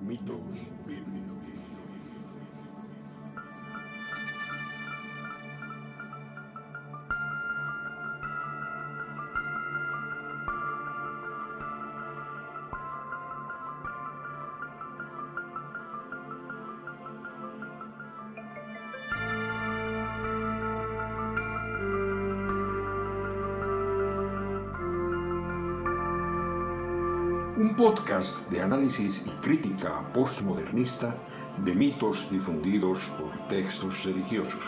Mitos bíblicos. Podcast de análisis y crítica postmodernista de mitos difundidos por textos religiosos,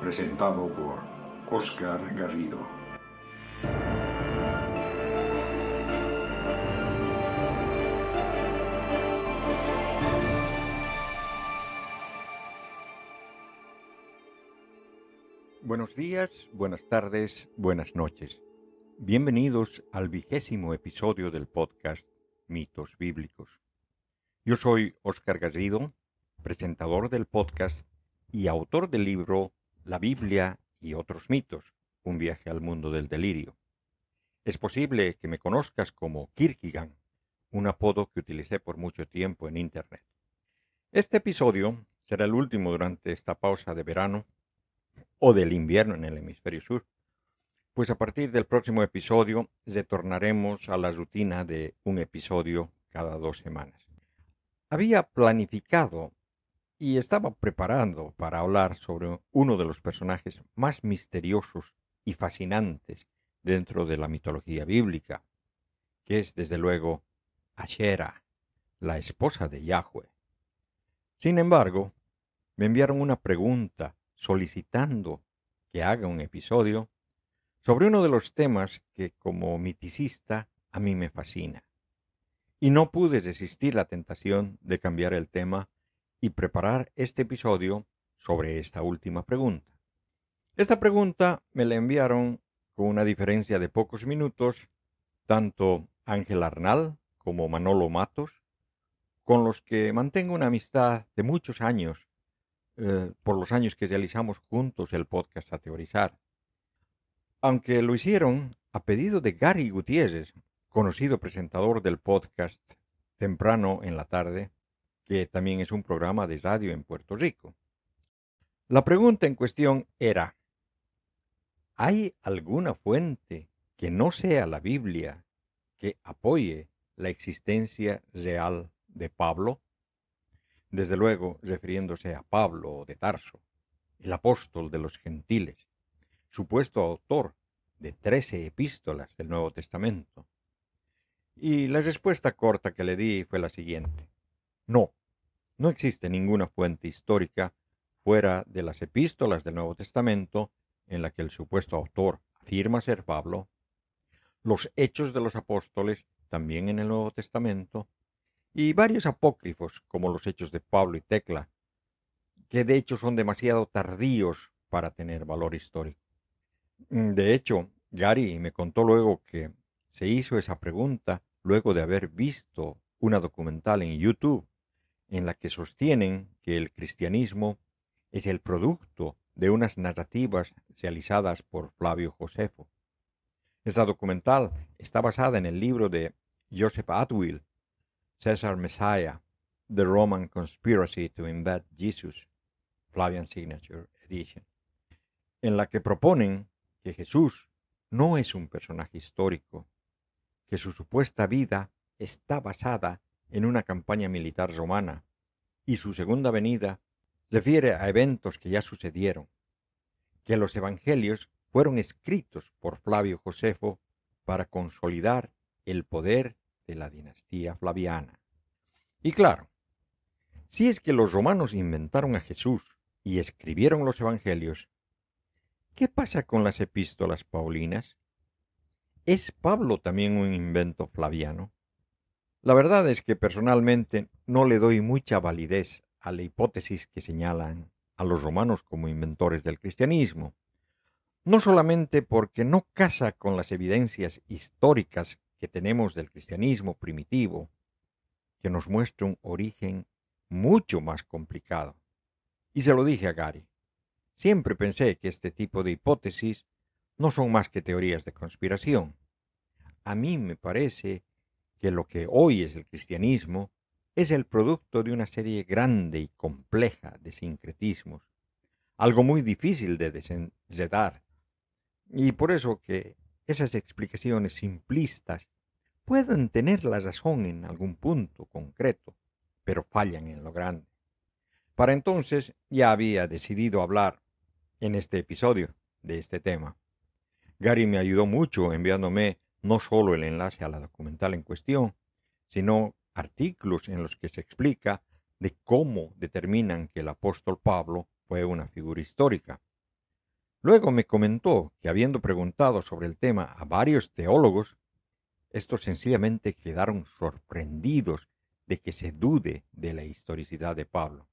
presentado por Oscar Garrido. Buenos días, buenas tardes, buenas noches. Bienvenidos al vigésimo episodio del podcast Mitos Bíblicos. Yo soy Oscar Garrido, presentador del podcast y autor del libro La Biblia y otros mitos, un viaje al mundo del delirio. Es posible que me conozcas como Kierkegaard, un apodo que utilicé por mucho tiempo en Internet. Este episodio será el último durante esta pausa de verano o del invierno en el hemisferio sur, pues a partir del próximo episodio retornaremos a la rutina de un episodio cada dos semanas. Había planificado y estaba preparando para hablar sobre uno de los personajes más misteriosos y fascinantes dentro de la mitología bíblica, que es desde luego Ashera, la esposa de Yahweh. Sin embargo, me enviaron una pregunta solicitando que haga un episodio sobre uno de los temas que como miticista a mí me fascina. Y no pude resistir la tentación de cambiar el tema y preparar este episodio sobre esta última pregunta. Esta pregunta me la enviaron con una diferencia de pocos minutos tanto Ángel Arnal como Manolo Matos, con los que mantengo una amistad de muchos años eh, por los años que realizamos juntos el podcast a teorizar. Aunque lo hicieron a pedido de Gary Gutiérrez, conocido presentador del podcast Temprano en la tarde, que también es un programa de radio en Puerto Rico. La pregunta en cuestión era, ¿hay alguna fuente que no sea la Biblia que apoye la existencia real de Pablo? desde luego refiriéndose a Pablo de Tarso, el apóstol de los gentiles, supuesto autor de trece epístolas del Nuevo Testamento. Y la respuesta corta que le di fue la siguiente. No, no existe ninguna fuente histórica fuera de las epístolas del Nuevo Testamento en la que el supuesto autor afirma ser Pablo, los hechos de los apóstoles también en el Nuevo Testamento, y varios apócrifos, como los hechos de Pablo y Tecla, que de hecho son demasiado tardíos para tener valor histórico. Mm, de hecho, Gary me contó luego que se hizo esa pregunta luego de haber visto una documental en YouTube en la que sostienen que el cristianismo es el producto de unas narrativas realizadas por Flavio Josefo. Esta documental está basada en el libro de Joseph Atwill, Caesar Messiah, The Roman Conspiracy to Embed Jesus, Flavian Signature Edition, en la que proponen que Jesús no es un personaje histórico, que su supuesta vida está basada en una campaña militar romana y su segunda venida refiere a eventos que ya sucedieron, que los evangelios fueron escritos por Flavio Josefo para consolidar el poder de la dinastía flaviana. Y claro, si es que los romanos inventaron a Jesús y escribieron los evangelios, ¿qué pasa con las epístolas paulinas? ¿Es Pablo también un invento flaviano? La verdad es que personalmente no le doy mucha validez a la hipótesis que señalan a los romanos como inventores del cristianismo, no solamente porque no casa con las evidencias históricas que tenemos del cristianismo primitivo, que nos muestra un origen mucho más complicado. Y se lo dije a Gary. Siempre pensé que este tipo de hipótesis no son más que teorías de conspiración. A mí me parece que lo que hoy es el cristianismo es el producto de una serie grande y compleja de sincretismos, algo muy difícil de desenredar, y por eso que esas explicaciones simplistas pueden tener la razón en algún punto concreto, pero fallan en lo grande. Para entonces ya había decidido hablar en este episodio de este tema. Gary me ayudó mucho enviándome no solo el enlace a la documental en cuestión, sino artículos en los que se explica de cómo determinan que el apóstol Pablo fue una figura histórica. Luego me comentó que habiendo preguntado sobre el tema a varios teólogos, estos sencillamente quedaron sorprendidos de que se dude de la historicidad de Pablo.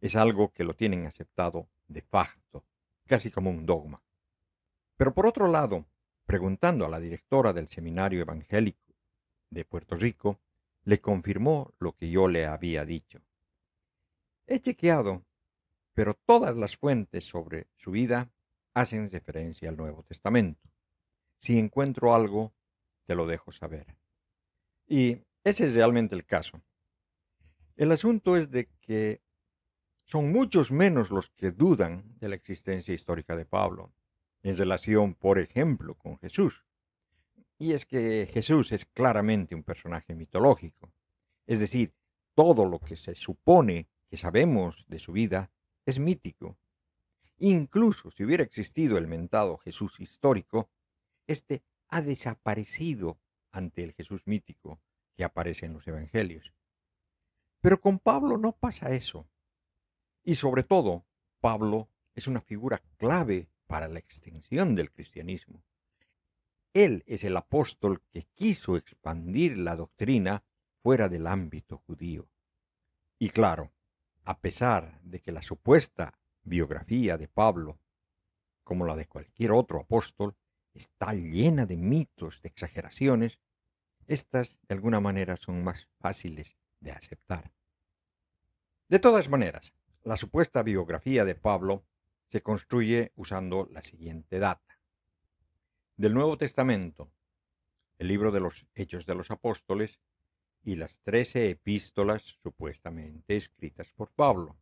Es algo que lo tienen aceptado de facto, casi como un dogma. Pero por otro lado, preguntando a la directora del Seminario Evangélico de Puerto Rico, le confirmó lo que yo le había dicho. He chequeado, pero todas las fuentes sobre su vida hacen referencia al Nuevo Testamento. Si encuentro algo, te lo dejo saber. Y ese es realmente el caso. El asunto es de que son muchos menos los que dudan de la existencia histórica de Pablo, en relación, por ejemplo, con Jesús. Y es que Jesús es claramente un personaje mitológico. Es decir, todo lo que se supone que sabemos de su vida es mítico. Incluso si hubiera existido el mentado Jesús histórico, éste ha desaparecido ante el Jesús mítico que aparece en los Evangelios. Pero con Pablo no pasa eso. Y sobre todo, Pablo es una figura clave para la extensión del cristianismo. Él es el apóstol que quiso expandir la doctrina fuera del ámbito judío. Y claro, a pesar de que la supuesta biografía de Pablo, como la de cualquier otro apóstol, está llena de mitos, de exageraciones, estas de alguna manera son más fáciles de aceptar. De todas maneras, la supuesta biografía de Pablo se construye usando la siguiente data del Nuevo Testamento, el libro de los Hechos de los Apóstoles y las trece epístolas supuestamente escritas por Pablo,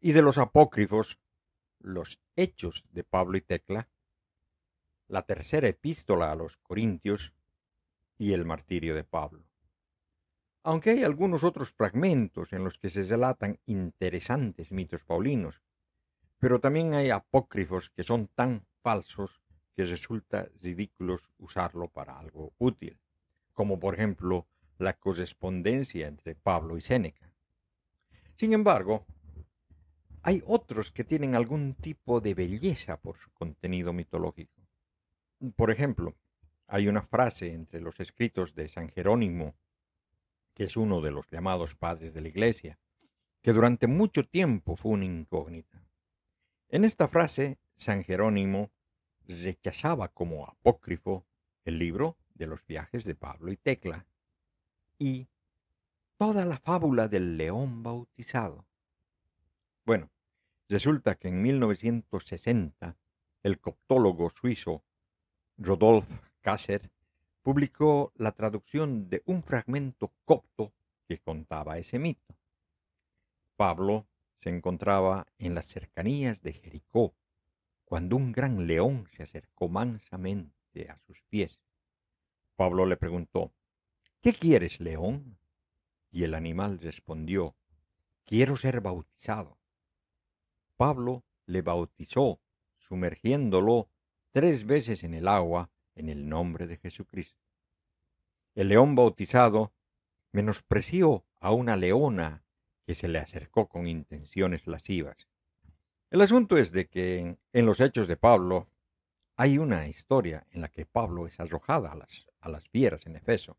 y de los apócrifos, los Hechos de Pablo y Tecla, la tercera epístola a los Corintios y el martirio de Pablo. Aunque hay algunos otros fragmentos en los que se relatan interesantes mitos paulinos, pero también hay apócrifos que son tan falsos que resulta ridículo usarlo para algo útil, como por ejemplo la correspondencia entre Pablo y Séneca. Sin embargo, hay otros que tienen algún tipo de belleza por su contenido mitológico. Por ejemplo, hay una frase entre los escritos de San Jerónimo, es uno de los llamados padres de la Iglesia, que durante mucho tiempo fue una incógnita. En esta frase, San Jerónimo rechazaba como apócrifo el libro de los viajes de Pablo y Tecla y toda la fábula del león bautizado. Bueno, resulta que en 1960 el coptólogo suizo Rodolf Kasser publicó la traducción de un fragmento copto que contaba ese mito. Pablo se encontraba en las cercanías de Jericó cuando un gran león se acercó mansamente a sus pies. Pablo le preguntó, ¿Qué quieres, león? Y el animal respondió, Quiero ser bautizado. Pablo le bautizó, sumergiéndolo tres veces en el agua en el nombre de Jesucristo. El león bautizado menospreció a una leona que se le acercó con intenciones lascivas. El asunto es de que en, los hechos de Pablo hay una historia en la que Pablo es arrojada a las, a las fieras en Efeso.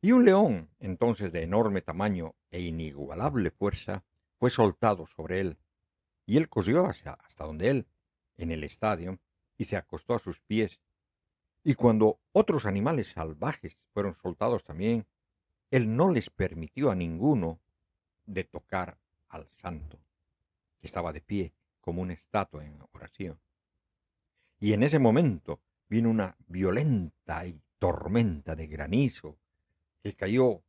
Y un león, entonces de enorme tamaño e inigualable fuerza, fue soltado sobre él. Y él corrió hasta donde él, en el estadio, y se acostó a sus pies. Y cuando otros animales salvajes fueron soltados también, él no les permitió a ninguno de tocar al santo, que estaba de pie como una estatua en oración. Y en ese momento vino una violenta y tormenta de granizo que cayó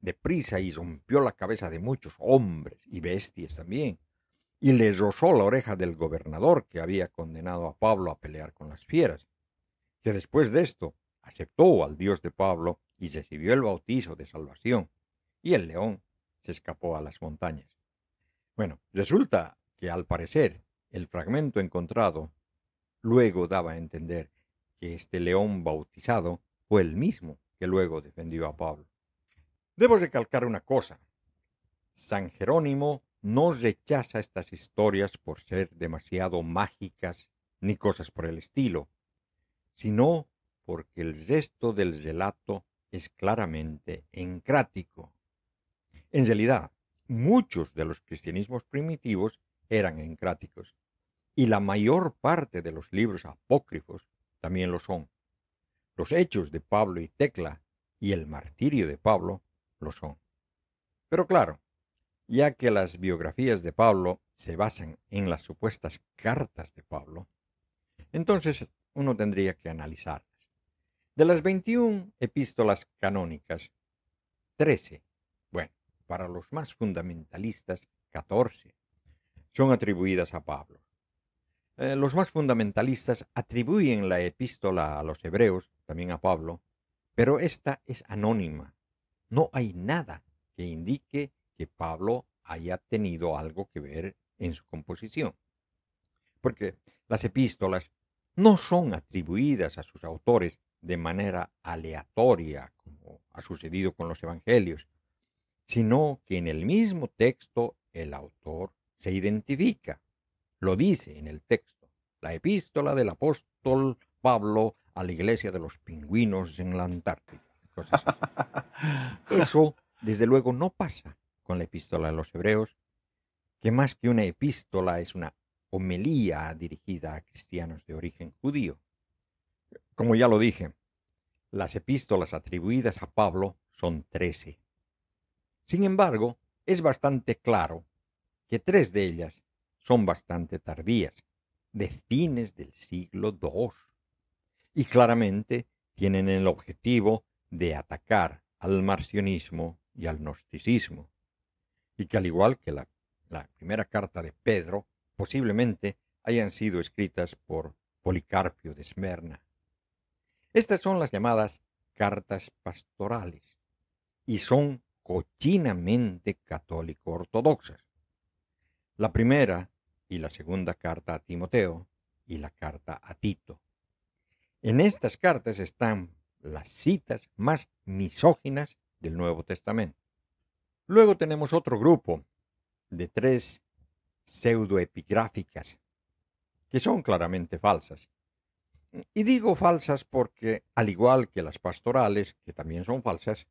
deprisa y rompió la cabeza de muchos hombres y bestias también, y le rozó la oreja del gobernador que había condenado a Pablo a pelear con las fieras, que después de esto aceptó al Dios de Pablo y recibió el bautizo de salvación, y el león se escapó a las montañas. Bueno, resulta que al parecer el fragmento encontrado luego daba a entender que este león bautizado fue el mismo que luego defendió a Pablo. Debo recalcar una cosa. San Jerónimo no rechaza estas historias por ser demasiado mágicas ni cosas por el estilo, sino porque el resto del relato es claramente encrático. En realidad, muchos de los cristianismos primitivos eran encráticos, y la mayor parte de los libros apócrifos también lo son. Los hechos de Pablo y Tecla y el martirio de Pablo lo son. Pero claro, ya que las biografías de Pablo se basan en las supuestas cartas de Pablo, entonces uno tendría que analizarlas. De las 21 epístolas canónicas, 13, bueno, para los más fundamentalistas, 14, son atribuidas a Pablo. Eh, los más fundamentalistas atribuyen la epístola a los hebreos, también a Pablo, pero esta es anónima. No hay nada que indique que Pablo haya tenido algo que ver en su composición. Porque las epístolas no son atribuidas a sus autores de manera aleatoria, como ha sucedido con los evangelios, sino que en el mismo texto el autor se identifica lo dice en el texto, la epístola del apóstol Pablo a la iglesia de los pingüinos en la Antártida. Eso, desde luego, no pasa con la epístola de los hebreos, que más que una epístola es una homelía dirigida a cristianos de origen judío. Como ya lo dije, las epístolas atribuidas a Pablo son trece. Sin embargo, es bastante claro que tres de ellas son bastante tardías, de fines del siglo II, y claramente tienen el objetivo de atacar al marcionismo y al gnosticismo, y que al igual que la, la primera carta de Pedro, posiblemente hayan sido escritas por Policarpio de Esmerna. Estas son las llamadas cartas pastorales, y son cochinamente católico-ortodoxas. La primera y la segunda carta a Timoteo y la carta a Tito. En estas cartas están las citas más misóginas del Nuevo Testamento. Luego tenemos otro grupo de tres pseudoepigráficas que son claramente falsas. Y digo falsas porque, al igual que las pastorales, que también son falsas,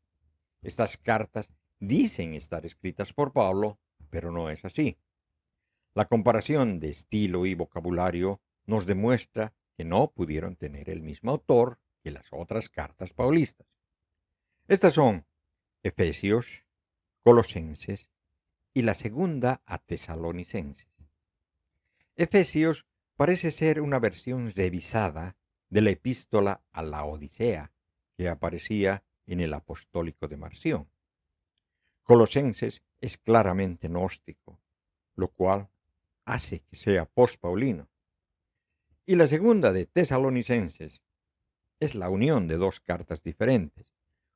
estas cartas dicen estar escritas por Pablo, pero no es así. La comparación de estilo y vocabulario nos demuestra que no pudieron tener el mismo autor que las otras cartas paulistas. Estas son Efesios, Colosenses y la segunda a Tesalonicenses. Efesios parece ser una versión revisada de la epístola a la Odisea que aparecía en el Apostólico de Marción. Colosenses es claramente gnóstico, lo cual hace que sea post-paulino. Y la segunda de Tesalonicenses es la unión de dos cartas diferentes,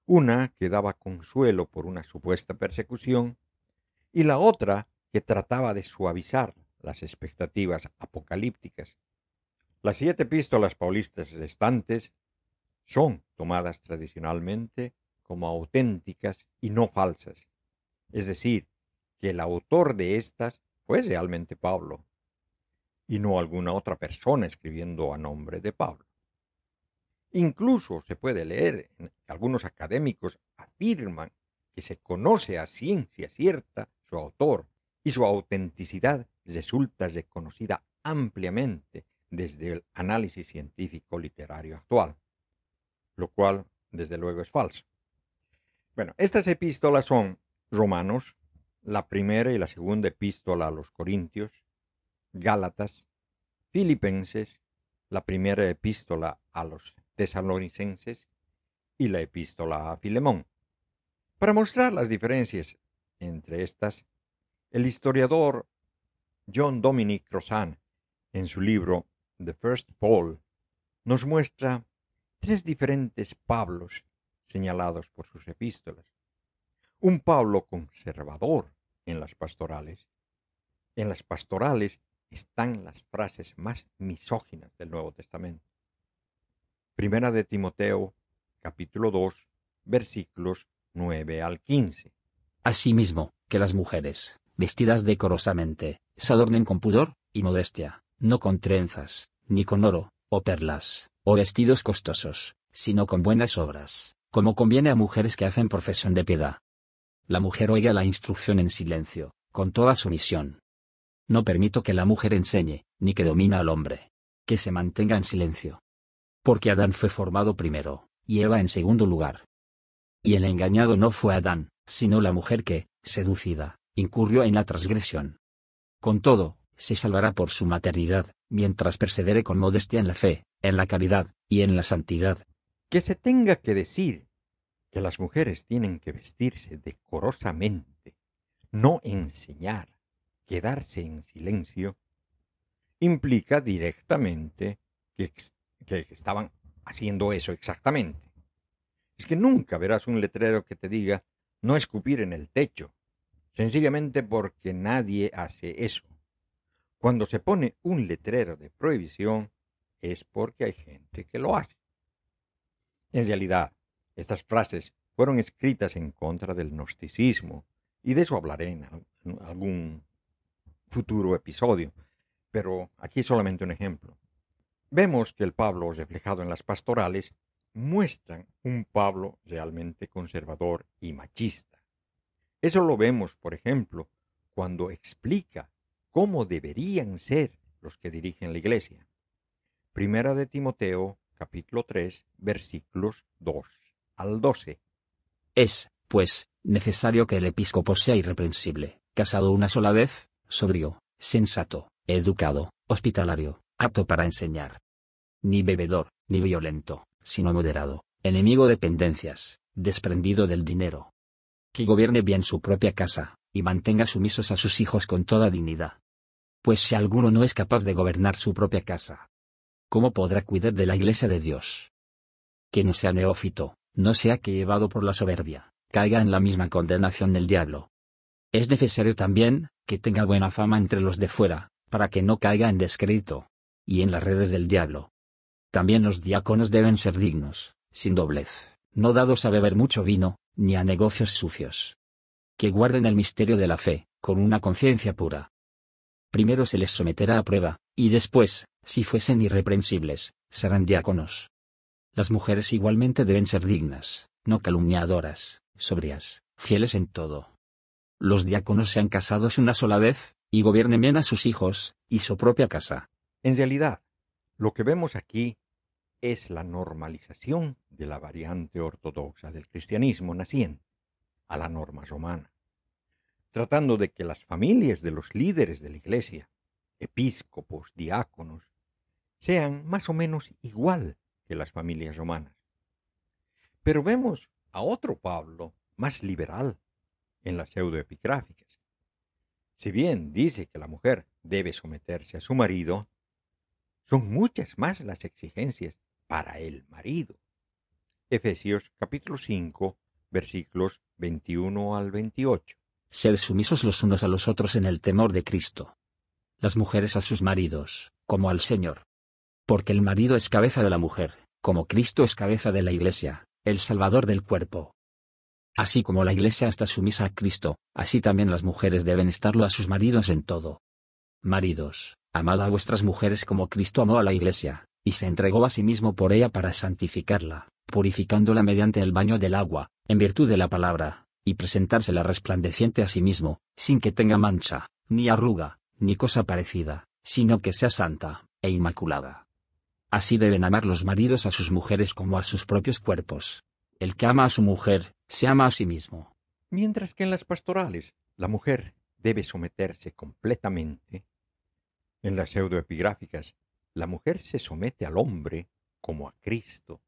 una que daba consuelo por una supuesta persecución y la otra que trataba de suavizar las expectativas apocalípticas. Las siete epístolas paulistas restantes son tomadas tradicionalmente como auténticas y no falsas, es decir, que el autor de estas fue realmente Pablo y no alguna otra persona escribiendo a nombre de Pablo. Incluso se puede leer algunos académicos afirman que se conoce a ciencia cierta su autor y su autenticidad resulta reconocida ampliamente desde el análisis científico literario actual, lo cual desde luego es falso. Bueno, estas epístolas son Romanos, la primera y la segunda epístola a los Corintios, Gálatas, Filipenses, la primera epístola a los tesalonicenses y la epístola a Filemón. Para mostrar las diferencias entre estas, el historiador John Dominic Crossan, en su libro The First Paul, nos muestra tres diferentes Pablos señalados por sus epístolas. Un Pablo conservador en las pastorales. En las pastorales están las frases más misóginas del Nuevo Testamento. Primera de Timoteo, capítulo 2, versículos 9 al 15. Asimismo, que las mujeres, vestidas decorosamente, se adornen con pudor y modestia, no con trenzas, ni con oro, o perlas, o vestidos costosos, sino con buenas obras, como conviene a mujeres que hacen profesión de piedad. La mujer oiga la instrucción en silencio, con toda sumisión. No permito que la mujer enseñe, ni que domine al hombre. Que se mantenga en silencio. Porque Adán fue formado primero, y Eva en segundo lugar. Y el engañado no fue Adán, sino la mujer que, seducida, incurrió en la transgresión. Con todo, se salvará por su maternidad, mientras persevere con modestia en la fe, en la caridad y en la santidad. Que se tenga que decir que las mujeres tienen que vestirse decorosamente, no enseñar, quedarse en silencio, implica directamente que, que estaban haciendo eso exactamente. Es que nunca verás un letrero que te diga no escupir en el techo, sencillamente porque nadie hace eso. Cuando se pone un letrero de prohibición es porque hay gente que lo hace. En realidad, estas frases fueron escritas en contra del gnosticismo, y de eso hablaré en algún futuro episodio, pero aquí solamente un ejemplo. Vemos que el Pablo reflejado en las pastorales muestran un Pablo realmente conservador y machista. Eso lo vemos, por ejemplo, cuando explica cómo deberían ser los que dirigen la iglesia. Primera de Timoteo, capítulo 3, versículos 2 al 12. Es, pues, necesario que el episcopo sea irreprensible, casado una sola vez, sobrio, sensato, educado, hospitalario, apto para enseñar. Ni bebedor, ni violento, sino moderado, enemigo de pendencias, desprendido del dinero. Que gobierne bien su propia casa, y mantenga sumisos a sus hijos con toda dignidad. Pues si alguno no es capaz de gobernar su propia casa, ¿cómo podrá cuidar de la iglesia de Dios? Que no sea neófito, no sea que llevado por la soberbia, caiga en la misma condenación del diablo. Es necesario también, que tenga buena fama entre los de fuera, para que no caiga en descrédito, y en las redes del diablo. También los diáconos deben ser dignos, sin doblez, no dados a beber mucho vino, ni a negocios sucios. Que guarden el misterio de la fe, con una conciencia pura. Primero se les someterá a prueba, y después, si fuesen irreprensibles, serán diáconos. Las mujeres igualmente deben ser dignas, no calumniadoras, sobrias, fieles en todo. Los diáconos sean casados una sola vez, y gobiernen bien a sus hijos y su propia casa. En realidad, lo que vemos aquí es la normalización de la variante ortodoxa del cristianismo naciente a la norma romana, tratando de que las familias de los líderes de la iglesia, episcopos, diáconos, sean más o menos igual que las familias romanas. Pero vemos a otro Pablo más liberal en las pseudoepigráficas. Si bien dice que la mujer debe someterse a su marido, son muchas más las exigencias para el marido. Efesios capítulo 5, versículos 21 al 28. Sed sumisos los unos a los otros en el temor de Cristo. Las mujeres a sus maridos, como al Señor. Porque el marido es cabeza de la mujer, como Cristo es cabeza de la iglesia, el Salvador del cuerpo. Así como la iglesia está sumisa a Cristo, así también las mujeres deben estarlo a sus maridos en todo. Maridos, amad a vuestras mujeres como Cristo amó a la iglesia, y se entregó a sí mismo por ella para santificarla, purificándola mediante el baño del agua, en virtud de la palabra, y presentársela resplandeciente a sí mismo, sin que tenga mancha, ni arruga, ni cosa parecida, sino que sea santa, e inmaculada. Así deben amar los maridos a sus mujeres como a sus propios cuerpos. El que ama a su mujer, se ama a sí mismo. Mientras que en las pastorales, la mujer debe someterse completamente. En las pseudoepigráficas, la mujer se somete al hombre como a Cristo,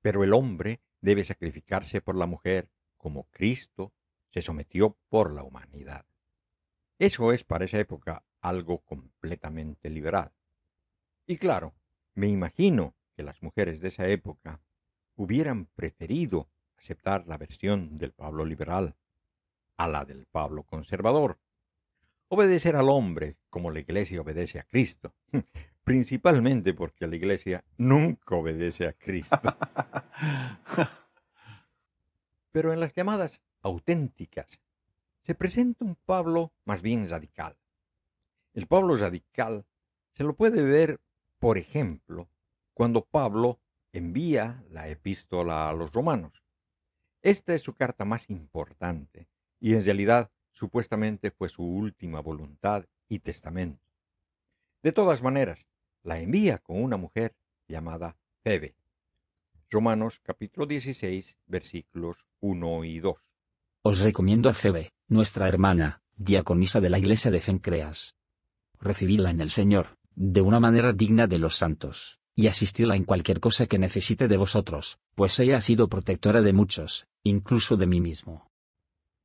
pero el hombre debe sacrificarse por la mujer como Cristo se sometió por la humanidad. Eso es para esa época algo completamente liberal. Y claro, me imagino que las mujeres de esa época hubieran preferido aceptar la versión del Pablo liberal a la del Pablo conservador. Obedecer al hombre como la Iglesia obedece a Cristo, principalmente porque la Iglesia nunca obedece a Cristo. Pero en las llamadas auténticas se presenta un Pablo más bien radical. El Pablo radical se lo puede ver, por ejemplo, cuando Pablo envía la epístola a los romanos. Esta es su carta más importante y en realidad supuestamente fue su última voluntad y testamento. De todas maneras, la envía con una mujer llamada Febe. Romanos capítulo 16 versículos 1 y 2. Os recomiendo a Febe, nuestra hermana, diaconisa de la iglesia de Fencreas. Recibidla en el Señor, de una manera digna de los santos, y asistidla en cualquier cosa que necesite de vosotros, pues ella ha sido protectora de muchos, incluso de mí mismo.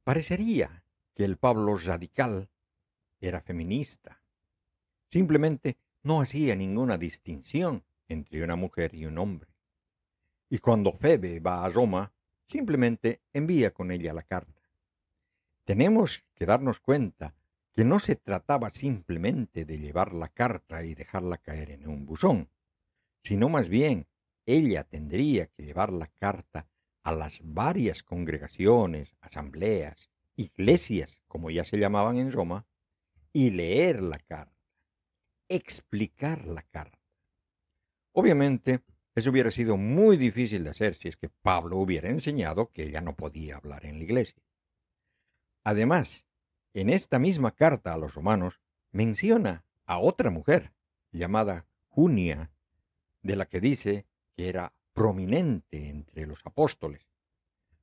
Parecería que el Pablo radical era feminista. Simplemente no hacía ninguna distinción entre una mujer y un hombre. Y cuando Febe va a Roma, simplemente envía con ella la carta. Tenemos que darnos cuenta que no se trataba simplemente de llevar la carta y dejarla caer en un buzón, sino más bien ella tendría que llevar la carta a las varias congregaciones, asambleas, iglesias, como ya se llamaban en Roma, y leer la carta, explicar la carta. Obviamente, eso hubiera sido muy difícil de hacer si es que Pablo hubiera enseñado que ella no podía hablar en la iglesia. Además, en esta misma carta a los romanos menciona a otra mujer llamada Junia, de la que dice que era prominente entre los apóstoles.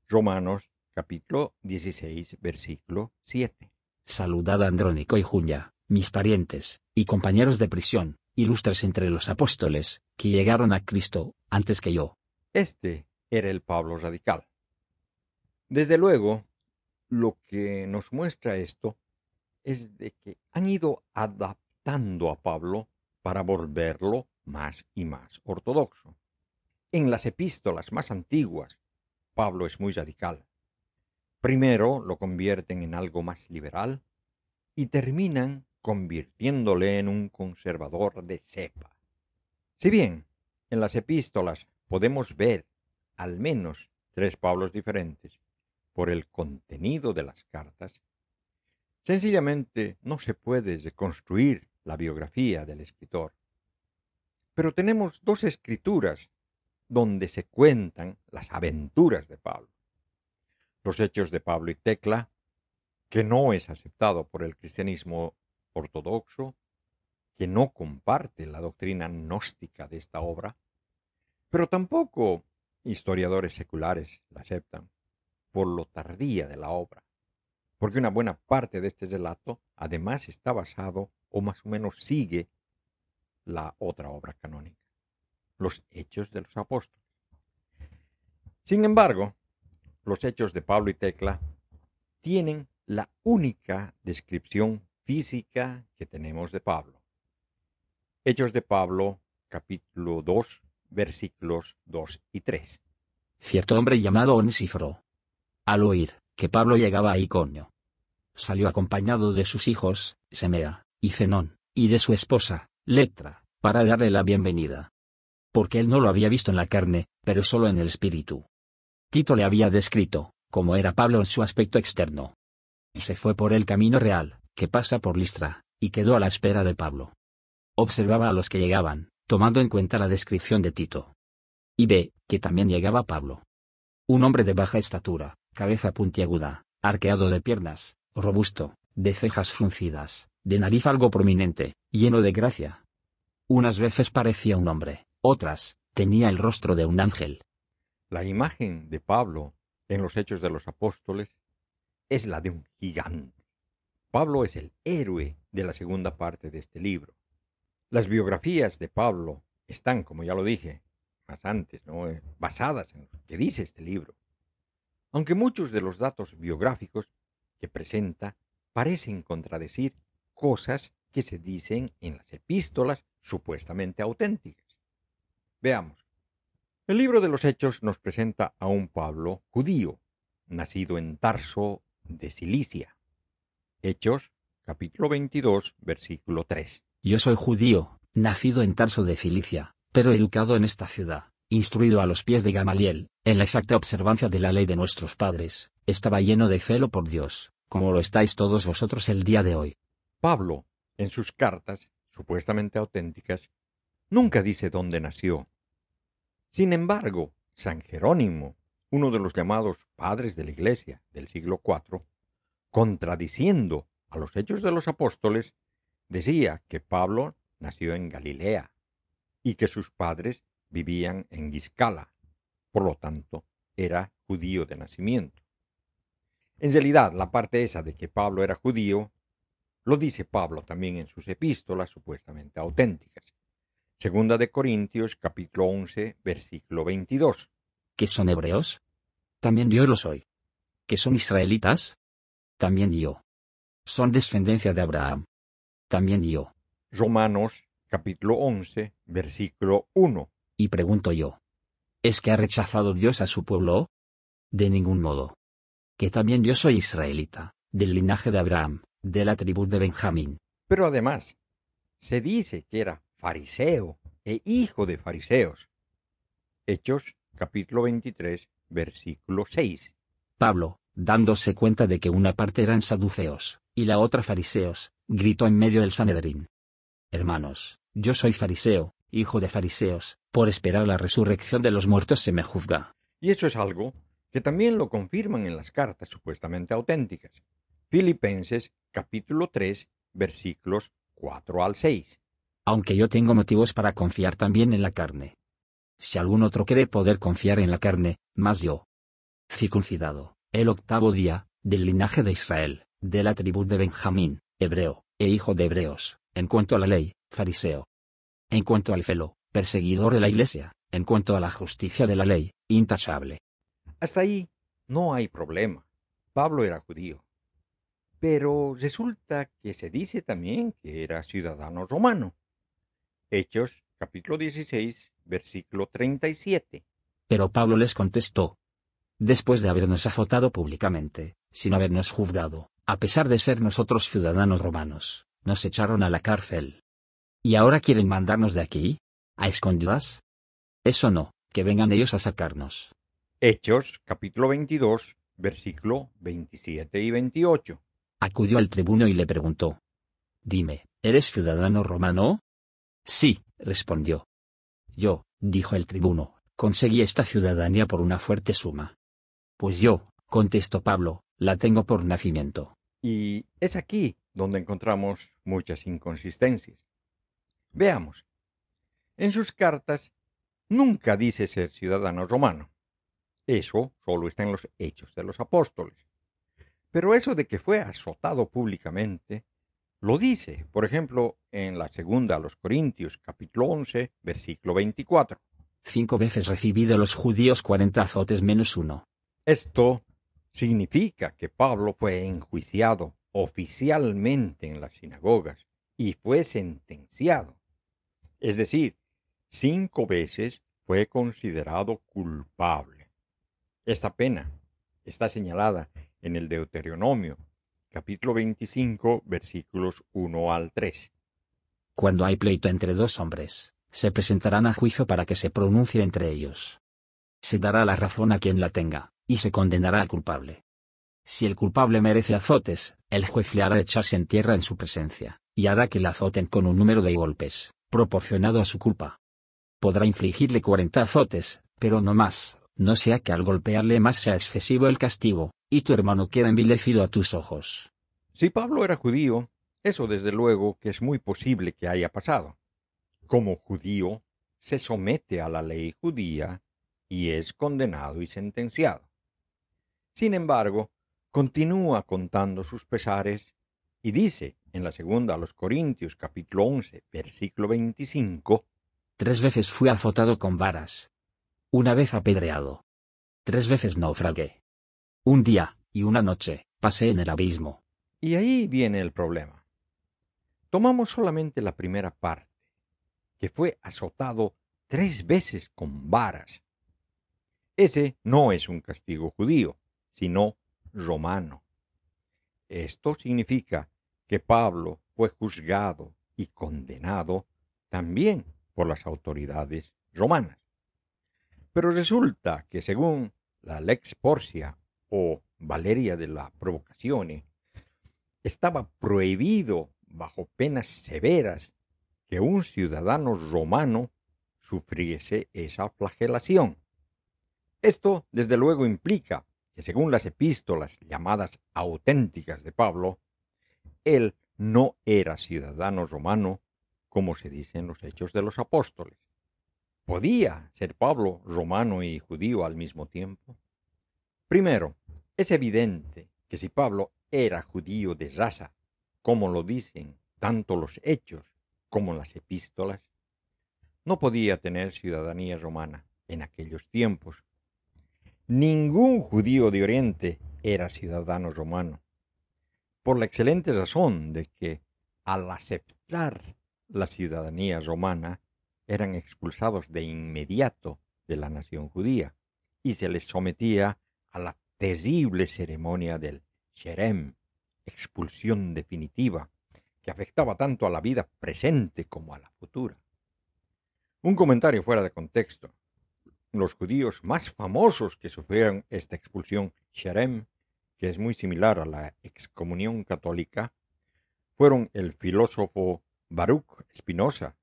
Romanos capítulo 16, versículo 7. Saludad a Andrónico y Junia, mis parientes, y compañeros de prisión, ilustres entre los apóstoles, que llegaron a Cristo antes que yo. Este era el Pablo radical. Desde luego, lo que nos muestra esto es de que han ido adaptando a Pablo para volverlo más y más ortodoxo. En las epístolas más antiguas, Pablo es muy radical. Primero lo convierten en algo más liberal y terminan convirtiéndole en un conservador de cepa. Si bien en las epístolas podemos ver al menos tres Pablos diferentes por el contenido de las cartas, sencillamente no se puede reconstruir la biografía del escritor. Pero tenemos dos escrituras donde se cuentan las aventuras de Pablo. Los hechos de Pablo y Tecla, que no es aceptado por el cristianismo ortodoxo que no comparte la doctrina gnóstica de esta obra, pero tampoco historiadores seculares la aceptan por lo tardía de la obra, porque una buena parte de este relato además está basado o más o menos sigue la otra obra canónica, los Hechos de los Apóstoles. Sin embargo, los Hechos de Pablo y Tecla tienen la única descripción física que tenemos de Pablo. Hechos de Pablo, capítulo 2, versículos 2 y 3. Cierto hombre llamado Onesíforo, al oír que Pablo llegaba a Iconio, salió acompañado de sus hijos, Semea, y Zenón, y de su esposa, Letra, para darle la bienvenida. Porque él no lo había visto en la carne, pero solo en el espíritu. Tito le había descrito, como era Pablo en su aspecto externo. Y se fue por el camino real, que pasa por Listra, y quedó a la espera de Pablo. Observaba a los que llegaban, tomando en cuenta la descripción de Tito. Y ve, que también llegaba Pablo. Un hombre de baja estatura, cabeza puntiaguda, arqueado de piernas, robusto, de cejas fruncidas, de nariz algo prominente, lleno de gracia. Unas veces parecía un hombre, otras, tenía el rostro de un ángel. La imagen de Pablo en los Hechos de los Apóstoles es la de un gigante. Pablo es el héroe de la segunda parte de este libro. Las biografías de Pablo están, como ya lo dije más antes, ¿no? Eh, basadas en lo que dice este libro. aunque muchos de los datos biográficos que presenta parecen contradecir cosas que se dicen en las epístolas supuestamente auténticas. Veamos. El libro de los Hechos nos presenta a un Pablo judío, nacido en Tarso de Cilicia. Hechos, capítulo 22, versículo 3. Yo soy judío, nacido en Tarso de Cilicia, pero educado en esta ciudad, instruido a los pies de Gamaliel, en la exacta observancia de la ley de nuestros padres, estaba lleno de celo por Dios, como lo estáis todos vosotros el día de hoy. Pablo, en sus cartas, supuestamente auténticas, nunca dice dónde nació. Sin embargo, San Jerónimo, uno de los llamados padres de la Iglesia del siglo IV, contradiciendo a los hechos de los apóstoles, decía que Pablo nació en Galilea y que sus padres vivían en Giscala, por lo tanto, era judío de nacimiento. En realidad, la parte esa de que Pablo era judío, lo dice Pablo también en sus epístolas supuestamente auténticas. Segunda de Corintios, capítulo 11, versículo 22. ¿Que son hebreos? También yo lo soy. ¿Que son israelitas? También yo. Son descendencia de Abraham. También yo. Romanos, capítulo 11, versículo 1. Y pregunto yo. ¿Es que ha rechazado Dios a su pueblo? De ningún modo. Que también yo soy israelita, del linaje de Abraham, de la tribu de Benjamín. Pero además, se dice que era fariseo e hijo de fariseos. Hechos capítulo 23, versículo 6. Pablo, dándose cuenta de que una parte eran saduceos, y la otra fariseos, gritó en medio del Sanedrín. Hermanos, yo soy fariseo, hijo de fariseos, por esperar la resurrección de los muertos se me juzga. Y eso es algo que también lo confirman en las cartas supuestamente auténticas. Filipenses capítulo 3, versículos 4 al 6. Aunque yo tengo motivos para confiar también en la carne. Si algún otro cree poder confiar en la carne, más yo. Circuncidado, el octavo día, del linaje de Israel, de la tribu de Benjamín, hebreo, e hijo de hebreos, en cuanto a la ley, fariseo. En cuanto al celo, perseguidor de la iglesia, en cuanto a la justicia de la ley, intachable. Hasta ahí no hay problema. Pablo era judío. Pero resulta que se dice también que era ciudadano romano. Hechos capítulo 16, versículo 37. Pero Pablo les contestó, después de habernos azotado públicamente, sin habernos juzgado, a pesar de ser nosotros ciudadanos romanos, nos echaron a la cárcel. ¿Y ahora quieren mandarnos de aquí? ¿A escondidas? Eso no, que vengan ellos a sacarnos. Hechos capítulo 22, versículo 27 y 28. Acudió al tribuno y le preguntó, Dime, ¿eres ciudadano romano? Sí, respondió. Yo, dijo el tribuno, conseguí esta ciudadanía por una fuerte suma. Pues yo, contestó Pablo, la tengo por nacimiento. Y es aquí donde encontramos muchas inconsistencias. Veamos. En sus cartas nunca dice ser ciudadano romano. Eso solo está en los hechos de los apóstoles. Pero eso de que fue azotado públicamente lo dice, por ejemplo, en la segunda a los Corintios, capítulo 11, versículo 24. Cinco veces recibí de los judíos cuarenta azotes menos uno. Esto significa que Pablo fue enjuiciado oficialmente en las sinagogas y fue sentenciado. Es decir, cinco veces fue considerado culpable. Esta pena está señalada en el Deuteronomio, capítulo 25, versículos 1 al 3. Cuando hay pleito entre dos hombres, se presentarán a juicio para que se pronuncie entre ellos. Se dará la razón a quien la tenga, y se condenará al culpable. Si el culpable merece azotes, el juez le hará echarse en tierra en su presencia, y hará que le azoten con un número de golpes, proporcionado a su culpa. Podrá infligirle cuarenta azotes, pero no más, no sea que al golpearle más sea excesivo el castigo, y tu hermano queda envilecido a tus ojos. Si Pablo era judío, eso desde luego que es muy posible que haya pasado. Como judío, se somete a la ley judía y es condenado y sentenciado. Sin embargo, continúa contando sus pesares y dice en la segunda a los Corintios capítulo 11 versículo 25, Tres veces fui azotado con varas, una vez apedreado, tres veces naufragué. Un día y una noche pasé en el abismo. Y ahí viene el problema. Tomamos solamente la primera parte, que fue azotado tres veces con varas. Ese no es un castigo judío, sino romano. Esto significa que Pablo fue juzgado y condenado también por las autoridades romanas. Pero resulta que según la Lex Porcia o Valeria de la Provocazione, estaba prohibido bajo penas severas que un ciudadano romano sufriese esa flagelación. Esto, desde luego, implica que según las epístolas llamadas auténticas de Pablo, él no era ciudadano romano, como se dice en los Hechos de los Apóstoles. ¿Podía ser Pablo romano y judío al mismo tiempo? Primero, es evidente que si Pablo era judío de raza, como lo dicen tanto los hechos como las epístolas, no podía tener ciudadanía romana en aquellos tiempos. Ningún judío de Oriente era ciudadano romano, por la excelente razón de que al aceptar la ciudadanía romana eran expulsados de inmediato de la nación judía y se les sometía a la terrible ceremonia del Sherem, expulsión definitiva, que afectaba tanto a la vida presente como a la futura. Un comentario fuera de contexto. Los judíos más famosos que sufrieron esta expulsión Sherem, que es muy similar a la excomunión católica, fueron el filósofo Baruch Spinoza,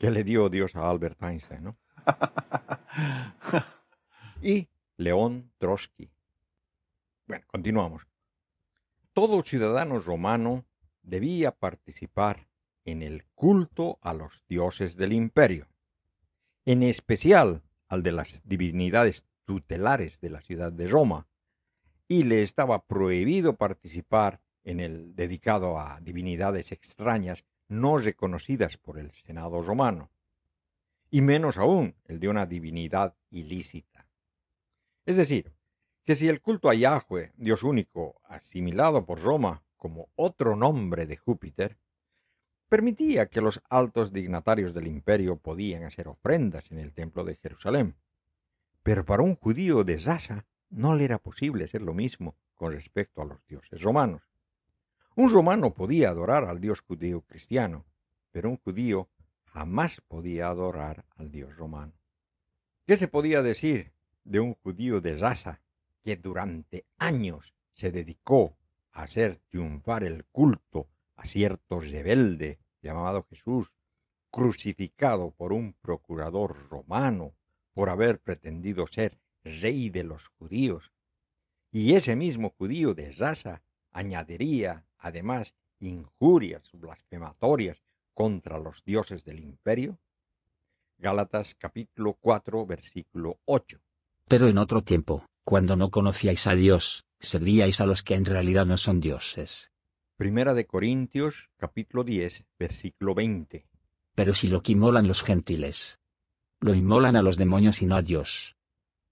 que le dio Dios a Albert Einstein, ¿no? y León Trotsky. Bueno, continuamos. Todo ciudadano romano debía participar en el culto a los dioses del imperio, en especial al de las divinidades tutelares de la ciudad de Roma, y le estaba prohibido participar en el dedicado a divinidades extrañas no reconocidas por el Senado romano, y menos aún el de una divinidad ilícita. Es decir, que si el culto a Yahweh, Dios único, asimilado por Roma como otro nombre de Júpiter, permitía que los altos dignatarios del imperio podían hacer ofrendas en el templo de Jerusalén. Pero para un judío de raza no le era posible hacer lo mismo con respecto a los dioses romanos. Un romano podía adorar al dios judío cristiano, pero un judío jamás podía adorar al dios romano. ¿Qué se podía decir de un judío de raza que durante años se dedicó a hacer triunfar el culto a cierto rebelde llamado Jesús, crucificado por un procurador romano por haber pretendido ser rey de los judíos. Y ese mismo judío de raza añadiría además injurias blasfematorias contra los dioses del imperio. Gálatas capítulo 4 versículo 8. Pero en otro tiempo, cuando no conocíais a Dios, servíais a los que en realidad no son dioses. Primera de Corintios, capítulo 10, versículo 20. Pero si lo que inmolan los gentiles, lo inmolan a los demonios y no a Dios.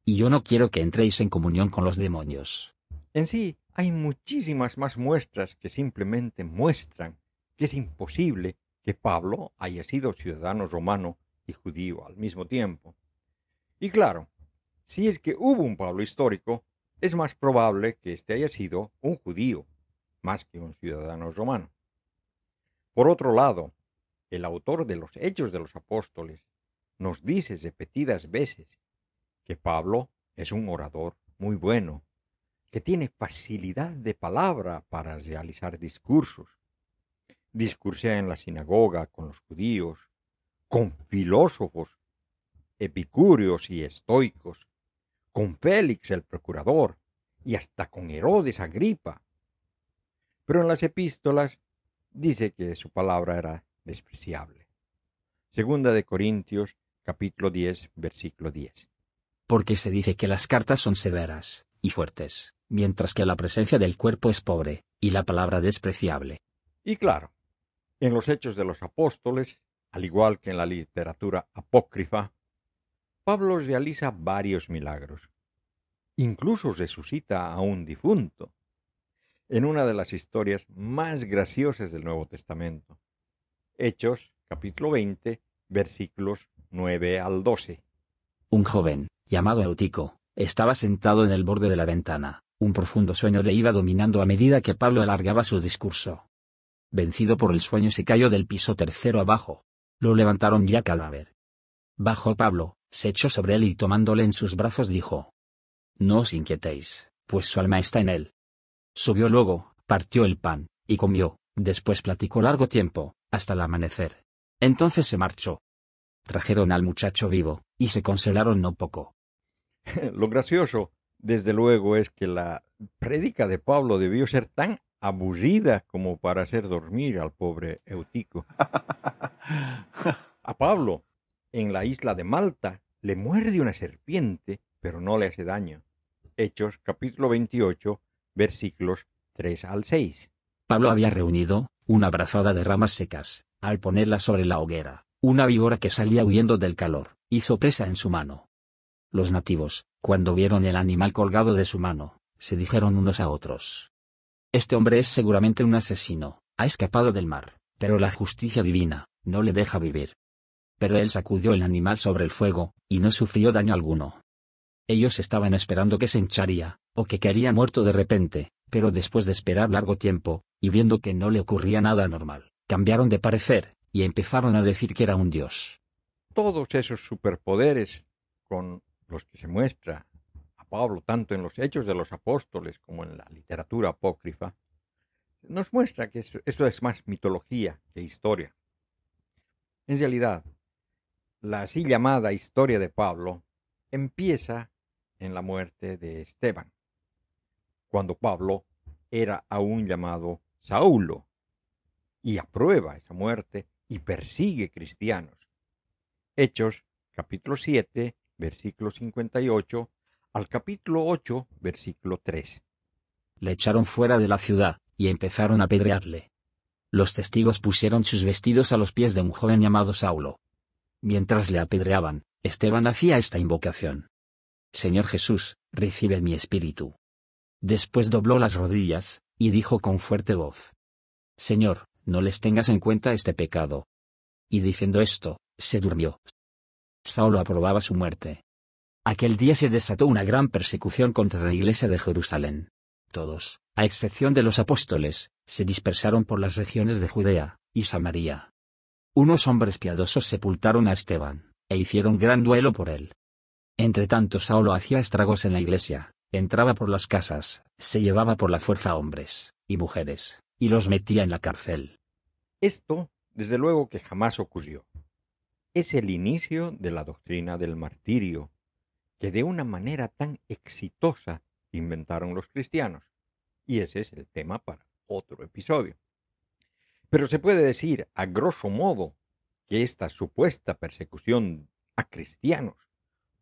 Y yo no quiero que entréis en comunión con los demonios. En sí, hay muchísimas más muestras que simplemente muestran que es imposible que Pablo haya sido ciudadano romano y judío al mismo tiempo. Y claro, si es que hubo un Pablo histórico, es más probable que éste haya sido un judío, más que un ciudadano romano. Por otro lado, el autor de los Hechos de los Apóstoles nos dice repetidas veces que Pablo es un orador muy bueno, que tiene facilidad de palabra para realizar discursos. Discursea en la sinagoga con los judíos, con filósofos, epicúreos y estoicos, con Félix el procurador y hasta con Herodes Agripa. Pero en las epístolas dice que su palabra era despreciable. Segunda de Corintios capítulo 10 versículo 10. Porque se dice que las cartas son severas y fuertes, mientras que la presencia del cuerpo es pobre y la palabra despreciable. Y claro, en los hechos de los apóstoles, al igual que en la literatura apócrifa, Pablo realiza varios milagros. incluso resucita a un difunto, en una de las historias más graciosas del Nuevo Testamento. Hechos, capítulo 20, versículos 9 al 12. Un joven, llamado Eutico, estaba sentado en el borde de la ventana. Un profundo sueño le iba dominando a medida que Pablo alargaba su discurso. Vencido por el sueño se cayó del piso tercero abajo. Lo levantaron ya cadáver. Bajó Pablo, se echó sobre él y tomándole en sus brazos dijo, No os inquietéis, pues su alma está en él. Subió luego, partió el pan, y comió, después platicó largo tiempo, hasta el amanecer. Entonces se marchó. Trajeron al muchacho vivo, y se consolaron no poco. Lo gracioso, desde luego, es que la prédica de Pablo debió ser tan aburrida como para hacer dormir al pobre Eutico. A Pablo, en la isla de Malta, le muerde una serpiente, pero no le hace daño. Hechos capítulo 28, versículos 3 al 6. Pablo había reunido una brazada de ramas secas, al ponerla sobre la hoguera, una víbora que salía huyendo del calor, hizo presa en su mano. Los nativos, cuando vieron el animal colgado de su mano, se dijeron unos a otros. Este hombre es seguramente un asesino, ha escapado del mar, pero la justicia divina, no le deja vivir. Pero él sacudió el animal sobre el fuego, y no sufrió daño alguno. Ellos estaban esperando que se hincharía, o que caería muerto de repente, pero después de esperar largo tiempo, y viendo que no le ocurría nada anormal, cambiaron de parecer, y empezaron a decir que era un dios. Todos esos superpoderes con los que se muestra a Pablo tanto en los hechos de los apóstoles como en la literatura apócrifa, nos muestra que esto es más mitología que historia. En realidad, la así llamada historia de Pablo empieza en la muerte de Esteban, cuando Pablo era aún llamado Saulo, y aprueba esa muerte y persigue cristianos. Hechos capítulo 7, versículo 58 al capítulo 8, versículo 3. Le echaron fuera de la ciudad, y empezaron a apedrearle. Los testigos pusieron sus vestidos a los pies de un joven llamado Saulo. Mientras le apedreaban, Esteban hacía esta invocación. Señor Jesús, recibe mi espíritu. Después dobló las rodillas, y dijo con fuerte voz. Señor, no les tengas en cuenta este pecado. Y diciendo esto, se durmió. Saulo aprobaba su muerte. Aquel día se desató una gran persecución contra la iglesia de Jerusalén. Todos, a excepción de los apóstoles, se dispersaron por las regiones de Judea y Samaria. Unos hombres piadosos sepultaron a Esteban, e hicieron gran duelo por él. Entre tanto Saulo hacía estragos en la iglesia, entraba por las casas, se llevaba por la fuerza hombres y mujeres, y los metía en la cárcel. Esto, desde luego que jamás ocurrió es el inicio de la doctrina del martirio, que de una manera tan exitosa inventaron los cristianos. Y ese es el tema para otro episodio. Pero se puede decir, a grosso modo, que esta supuesta persecución a cristianos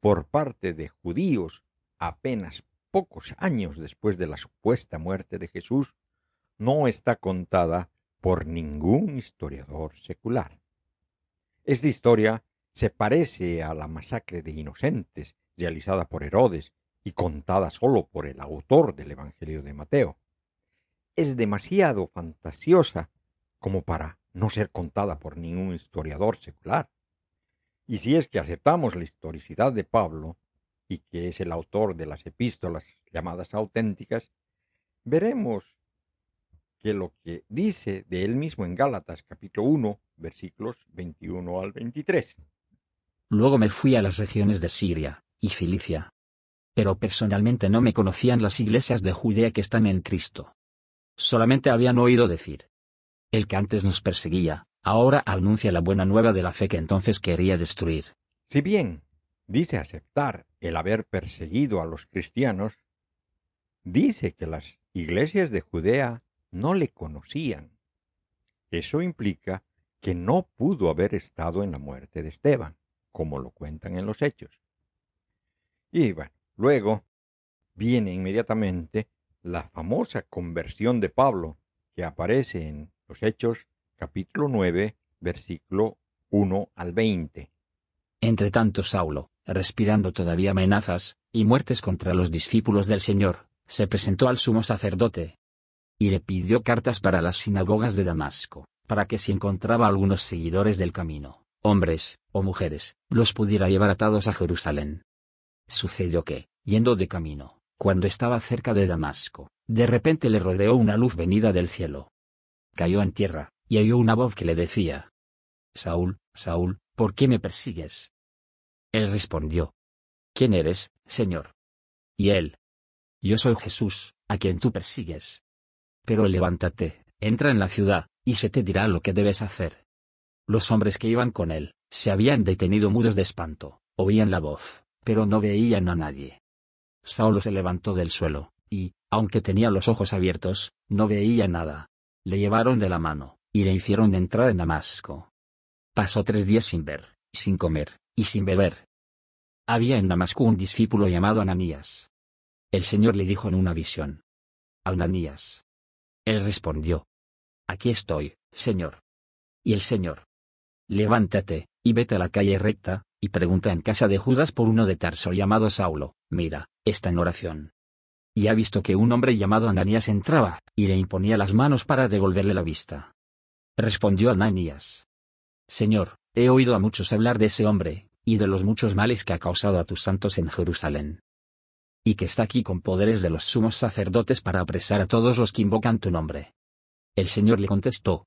por parte de judíos apenas pocos años después de la supuesta muerte de Jesús no está contada por ningún historiador secular. Esta historia se parece a la masacre de inocentes realizada por Herodes y contada solo por el autor del Evangelio de Mateo. Es demasiado fantasiosa como para no ser contada por ningún historiador secular. Y si es que aceptamos la historicidad de Pablo, y que es el autor de las epístolas llamadas auténticas, veremos que lo que dice de él mismo en Gálatas capítulo 1, versículos 21 al 23. Luego me fui a las regiones de Siria y Filicia. Pero personalmente no me conocían las iglesias de Judea que están en Cristo. Solamente habían oído decir. El que antes nos perseguía, ahora anuncia la buena nueva de la fe que entonces quería destruir. Si bien dice aceptar el haber perseguido a los cristianos, dice que las iglesias de Judea no le conocían. Eso implica que no pudo haber estado en la muerte de Esteban, como lo cuentan en los hechos. Y bueno, luego viene inmediatamente la famosa conversión de Pablo, que aparece en los hechos capítulo 9, versículo 1 al 20. Entre tanto Saulo, respirando todavía amenazas, y muertes contra los discípulos del Señor, se presentó al sumo sacerdote. Y le pidió cartas para las sinagogas de Damasco, para que si encontraba algunos seguidores del camino, hombres, o mujeres, los pudiera llevar atados a Jerusalén. Sucedió que, yendo de camino, cuando estaba cerca de Damasco, de repente le rodeó una luz venida del cielo. Cayó en tierra, y oyó una voz que le decía, Saúl, Saúl, ¿por qué me persigues? Él respondió, ¿Quién eres, Señor? Y él, Yo soy Jesús, a quien tú persigues. Pero levántate, entra en la ciudad, y se te dirá lo que debes hacer. Los hombres que iban con él, se habían detenido mudos de espanto, oían la voz, pero no veían a nadie. Saulo se levantó del suelo, y, aunque tenía los ojos abiertos, no veía nada. Le llevaron de la mano, y le hicieron entrar en Damasco. Pasó tres días sin ver, sin comer, y sin beber. Había en Damasco un discípulo llamado Ananías. El Señor le dijo en una visión. Ananías. Él respondió. Aquí estoy, Señor. Y el Señor. Levántate, y vete a la calle recta, y pregunta en casa de Judas por uno de Tarso llamado Saulo, mira, está en oración. Y ha visto que un hombre llamado Ananías entraba, y le imponía las manos para devolverle la vista. Respondió Ananías. Señor, he oído a muchos hablar de ese hombre, y de los muchos males que ha causado a tus santos en Jerusalén. Y que está aquí con poderes de los sumos sacerdotes para apresar a todos los que invocan tu nombre. El Señor le contestó.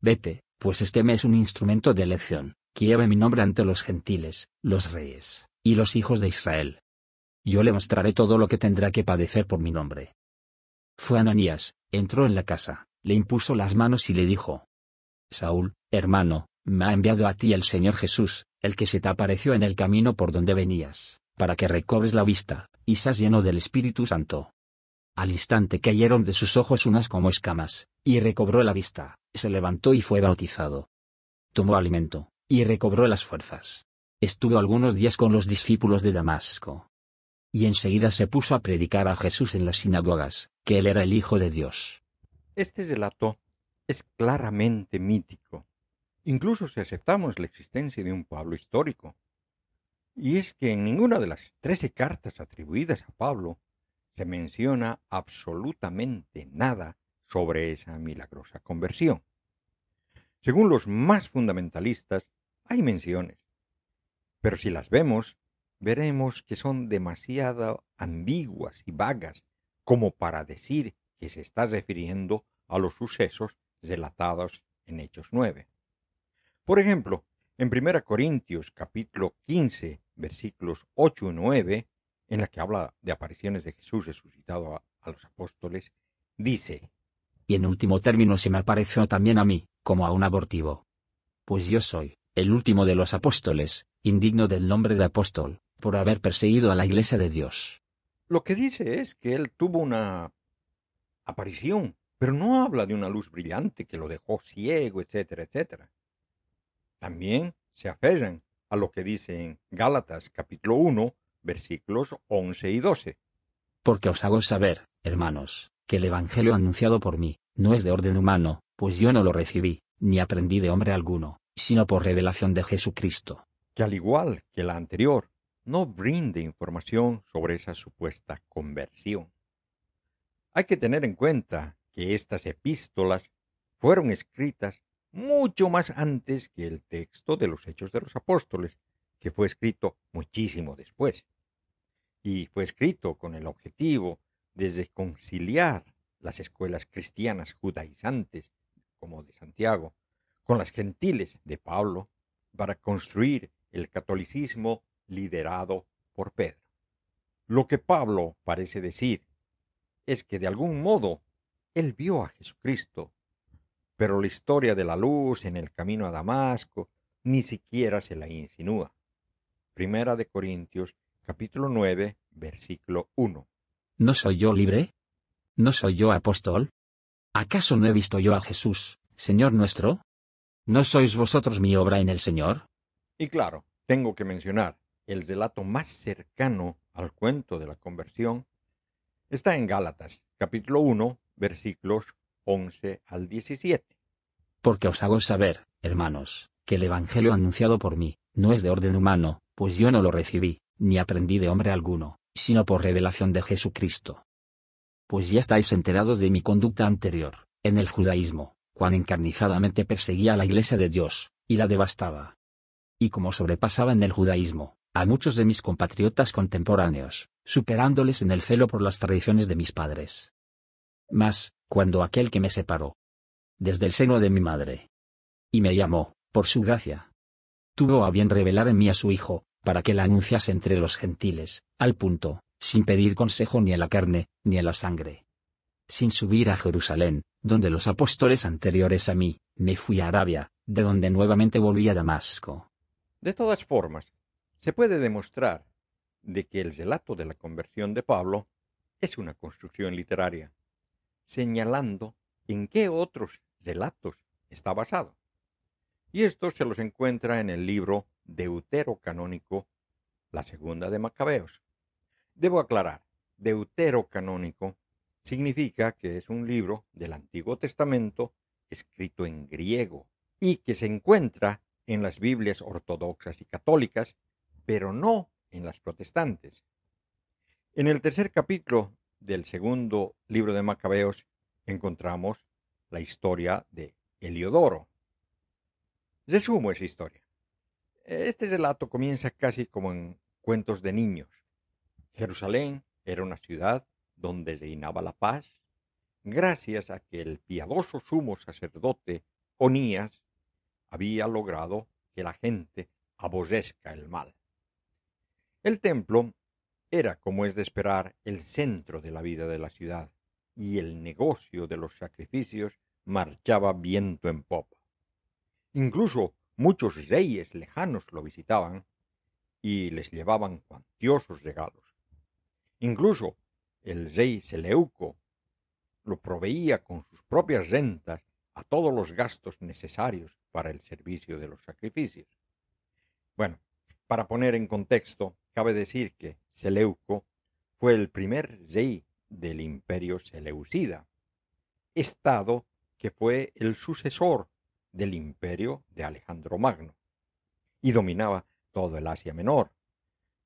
Vete, pues este me es un instrumento de elección, lleve mi nombre ante los gentiles, los reyes, y los hijos de Israel. Yo le mostraré todo lo que tendrá que padecer por mi nombre. Fue Ananías, entró en la casa, le impuso las manos y le dijo, Saúl, hermano, me ha enviado a ti el Señor Jesús, el que se te apareció en el camino por donde venías, para que recobres la vista, y seas lleno del Espíritu Santo. Al instante cayeron de sus ojos unas como escamas, y recobró la vista, se levantó y fue bautizado. Tomó alimento, y recobró las fuerzas. Estuvo algunos días con los discípulos de Damasco. Y enseguida se puso a predicar a Jesús en las sinagogas, que él era el Hijo de Dios. Este relato es claramente mítico, incluso si aceptamos la existencia de un Pablo histórico. Y es que en ninguna de las trece cartas atribuidas a Pablo se menciona absolutamente nada sobre esa milagrosa conversión. Según los más fundamentalistas, hay menciones, pero si las vemos, veremos que son demasiado ambiguas y vagas como para decir que se está refiriendo a los sucesos relatados en Hechos 9. Por ejemplo, en 1 Corintios capítulo 15, versículos 8 y 9, en la que habla de apariciones de Jesús resucitado a, a los apóstoles, dice, Y en último término se me apareció también a mí, como a un abortivo. Pues yo soy, el último de los apóstoles, indigno del nombre de apóstol, por haber perseguido a la iglesia de Dios. Lo que dice es que él tuvo una aparición, pero no habla de una luz brillante que lo dejó ciego, etcétera, etcétera. También se aferran a lo que dice en Gálatas capítulo 1, versículos 11 y 12. Porque os hago saber, hermanos, que el Evangelio anunciado por mí, no es de orden humano, pues yo no lo recibí, ni aprendí de hombre alguno, sino por revelación de Jesucristo. Que al igual que la anterior, no brinde información sobre esa supuesta conversión. Hay que tener en cuenta que estas epístolas fueron escritas mucho más antes que el texto de los Hechos de los Apóstoles, que fue escrito muchísimo después. Y fue escrito con el objetivo de reconciliar las escuelas cristianas judaizantes, como de Santiago, con las gentiles de Pablo, para construir el catolicismo liderado por Pedro. Lo que Pablo parece decir es que de algún modo él vio a Jesucristo pero la historia de la luz en el camino a Damasco ni siquiera se la insinúa. Primera de Corintios, capítulo 9, versículo 1. ¿No soy yo libre? ¿No soy yo apóstol? ¿Acaso no he visto yo a Jesús, Señor nuestro? ¿No sois vosotros mi obra en el Señor? Y claro, tengo que mencionar, el relato más cercano al cuento de la conversión está en Gálatas, capítulo 1, versículos 11 al 17. Porque os hago saber, hermanos, que el Evangelio anunciado por mí, no es de orden humano, pues yo no lo recibí, ni aprendí de hombre alguno, sino por revelación de Jesucristo. Pues ya estáis enterados de mi conducta anterior, en el judaísmo, cuán encarnizadamente perseguía a la iglesia de Dios, y la devastaba. Y como sobrepasaba en el judaísmo, a muchos de mis compatriotas contemporáneos, superándoles en el celo por las tradiciones de mis padres. Mas, cuando aquel que me separó, desde el seno de mi madre, y me llamó, por su gracia, tuvo a bien revelar en mí a su Hijo, para que la anunciase entre los gentiles, al punto, sin pedir consejo ni a la carne, ni a la sangre. Sin subir a Jerusalén, donde los apóstoles anteriores a mí, me fui a Arabia, de donde nuevamente volví a Damasco. De todas formas, se puede demostrar de que el relato de la conversión de Pablo es una construcción literaria, señalando en qué otros relatos está basado. Y esto se los encuentra en el libro Deuterocanónico, la segunda de Macabeos. Debo aclarar, Deuterocanónico significa que es un libro del Antiguo Testamento escrito en griego y que se encuentra en las Biblias ortodoxas y católicas, pero no en las protestantes. En el tercer capítulo del segundo libro de Macabeos encontramos la historia de Heliodoro. Resumo esa historia. Este relato comienza casi como en cuentos de niños. Jerusalén era una ciudad donde reinaba la paz, gracias a que el piadoso sumo sacerdote Onías había logrado que la gente aborrezca el mal. El templo era, como es de esperar, el centro de la vida de la ciudad, y el negocio de los sacrificios marchaba viento en popa. Incluso muchos reyes lejanos lo visitaban y les llevaban cuantiosos regalos. Incluso el rey Seleuco lo proveía con sus propias rentas a todos los gastos necesarios para el servicio de los sacrificios. Bueno, para poner en contexto, cabe decir que Seleuco fue el primer rey del imperio Seleucida, estado que fue el sucesor del imperio de Alejandro Magno, y dominaba todo el Asia Menor.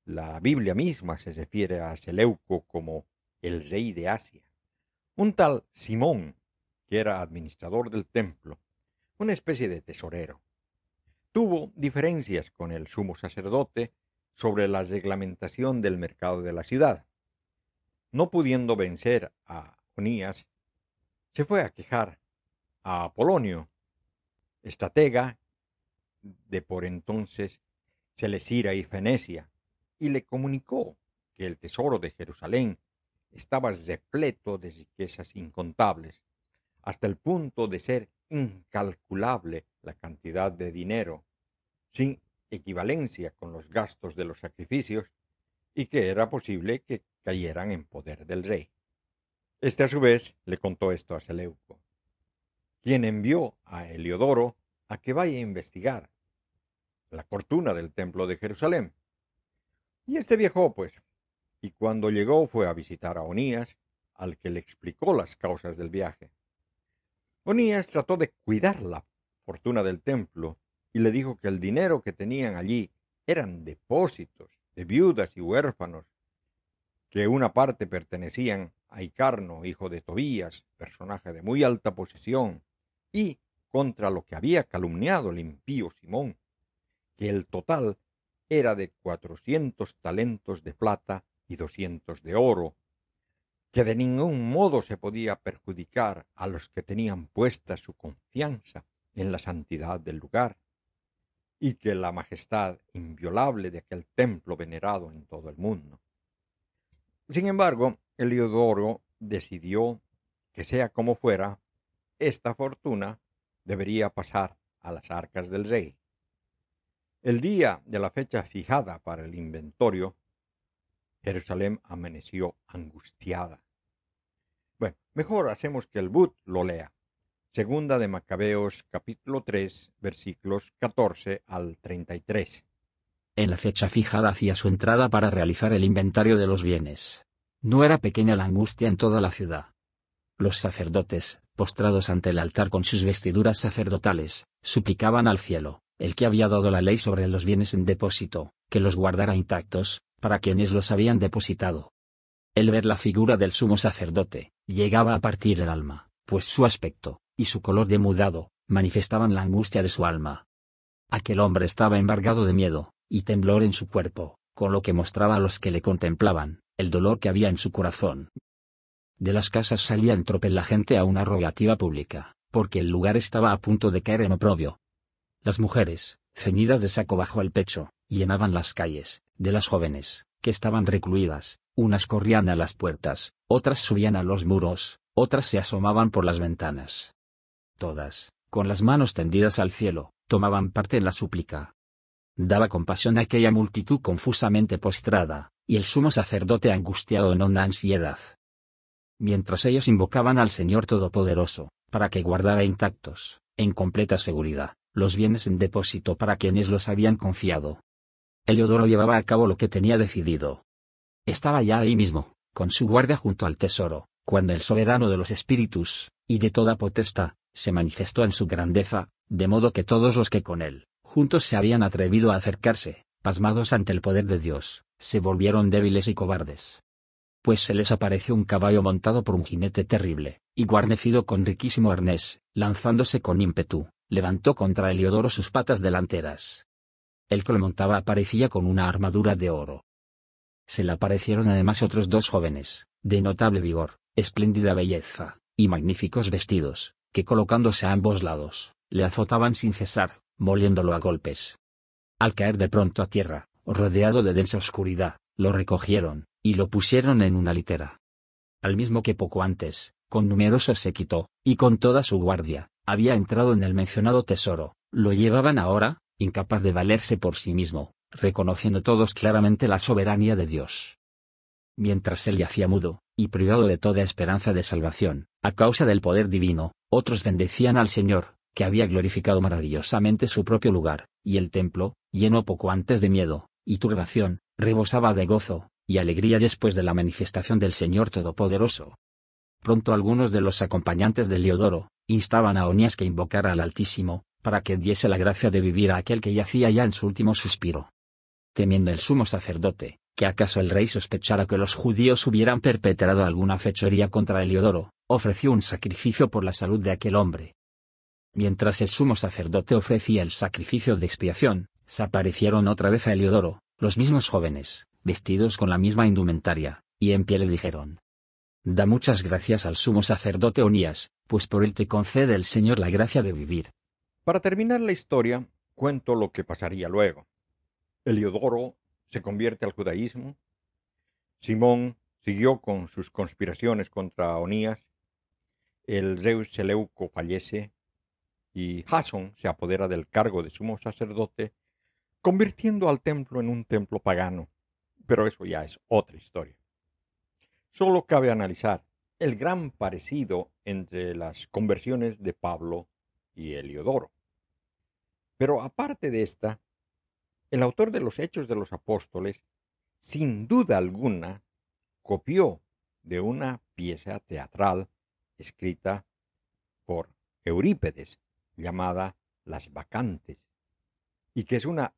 La Biblia misma se refiere a Seleuco como el rey de Asia. Un tal Simón, que era administrador del templo, una especie de tesorero, tuvo diferencias con el sumo sacerdote sobre la reglamentación del mercado de la ciudad. No pudiendo vencer a Onías, se fue a quejar a Apolonio, estratega de por entonces Celesira y Fenecia, y le comunicó que el tesoro de Jerusalén estaba repleto de riquezas incontables, hasta el punto de ser incalculable la cantidad de dinero, sin equivalencia con los gastos de los sacrificios, y que era posible que cayeran en poder del rey. Este a su vez le contó esto a Seleuco, quien envió a Heliodoro a que vaya a investigar la fortuna del templo de Jerusalén. Y este viajó, pues, y cuando llegó fue a visitar a Onías, al que le explicó las causas del viaje. Onías trató de cuidar la fortuna del templo y le dijo que el dinero que tenían allí eran depósitos de viudas y huérfanos, que una parte pertenecían a Icarno, hijo de Tobías, personaje de muy alta posición, y contra lo que había calumniado el impío Simón, que el total era de cuatrocientos talentos de plata y doscientos de oro, que de ningún modo se podía perjudicar a los que tenían puesta su confianza en la santidad del lugar, y que la majestad inviolable de aquel templo venerado en todo el mundo. Sin embargo, Eliodoro decidió que sea como fuera, esta fortuna debería pasar a las arcas del rey. El día de la fecha fijada para el inventorio Jerusalén amaneció angustiada. Bueno, mejor hacemos que el But lo lea. Segunda de Macabeos capítulo 3 versículos 14 al 33. En la fecha fijada hacía su entrada para realizar el inventario de los bienes. No era pequeña la angustia en toda la ciudad. Los sacerdotes, postrados ante el altar con sus vestiduras sacerdotales, suplicaban al cielo, el que había dado la ley sobre los bienes en depósito, que los guardara intactos, para quienes los habían depositado. El ver la figura del sumo sacerdote, llegaba a partir el alma, pues su aspecto, y su color demudado, manifestaban la angustia de su alma. Aquel hombre estaba embargado de miedo, y temblor en su cuerpo, con lo que mostraba a los que le contemplaban, el dolor que había en su corazón. De las casas salía en tropel la gente a una rogativa pública, porque el lugar estaba a punto de caer en oprobio. Las mujeres, ceñidas de saco bajo el pecho, llenaban las calles, de las jóvenes, que estaban recluidas, unas corrían a las puertas, otras subían a los muros, otras se asomaban por las ventanas. Todas, con las manos tendidas al cielo, tomaban parte en la súplica. Daba compasión a aquella multitud confusamente postrada, y el sumo sacerdote angustiado en honda ansiedad. Mientras ellos invocaban al Señor Todopoderoso, para que guardara intactos, en completa seguridad, los bienes en depósito para quienes los habían confiado. Eliodoro llevaba a cabo lo que tenía decidido. Estaba ya ahí mismo, con su guardia junto al tesoro, cuando el soberano de los espíritus, y de toda potestad, se manifestó en su grandeza, de modo que todos los que con él, juntos se habían atrevido a acercarse, pasmados ante el poder de Dios, se volvieron débiles y cobardes. Pues se les apareció un caballo montado por un jinete terrible, y guarnecido con riquísimo arnés, lanzándose con ímpetu, levantó contra Heliodoro sus patas delanteras. El que lo montaba aparecía con una armadura de oro. Se le aparecieron además otros dos jóvenes, de notable vigor, espléndida belleza, y magníficos vestidos, que colocándose a ambos lados, le azotaban sin cesar, moliéndolo a golpes. Al caer de pronto a tierra, rodeado de densa oscuridad, lo recogieron, y lo pusieron en una litera. Al mismo que poco antes, con numeroso séquito, y con toda su guardia, había entrado en el mencionado tesoro, lo llevaban ahora, incapaz de valerse por sí mismo, reconociendo todos claramente la soberanía de Dios. Mientras él yacía mudo, y privado de toda esperanza de salvación, a causa del poder divino, otros bendecían al Señor, que había glorificado maravillosamente su propio lugar, y el templo, lleno poco antes de miedo, y turbación, rebosaba de gozo, y alegría después de la manifestación del Señor Todopoderoso. Pronto algunos de los acompañantes de Leodoro, instaban a Onías que invocara al Altísimo, para que diese la gracia de vivir a aquel que yacía ya en su último suspiro. Temiendo el sumo sacerdote, que acaso el rey sospechara que los judíos hubieran perpetrado alguna fechoría contra Heliodoro, ofreció un sacrificio por la salud de aquel hombre. Mientras el sumo sacerdote ofrecía el sacrificio de expiación, se aparecieron otra vez a Heliodoro, los mismos jóvenes, vestidos con la misma indumentaria, y en pie le dijeron, Da muchas gracias al sumo sacerdote Onías, pues por él te concede el Señor la gracia de vivir. Para terminar la historia, cuento lo que pasaría luego. Heliodoro se convierte al judaísmo, Simón siguió con sus conspiraciones contra Onías, el Zeus Seleuco fallece y Jason se apodera del cargo de sumo sacerdote, convirtiendo al templo en un templo pagano. Pero eso ya es otra historia. Solo cabe analizar el gran parecido entre las conversiones de Pablo y Heliodoro. Pero aparte de esta, el autor de los Hechos de los Apóstoles, sin duda alguna, copió de una pieza teatral escrita por Eurípedes, llamada Las Vacantes, y que es una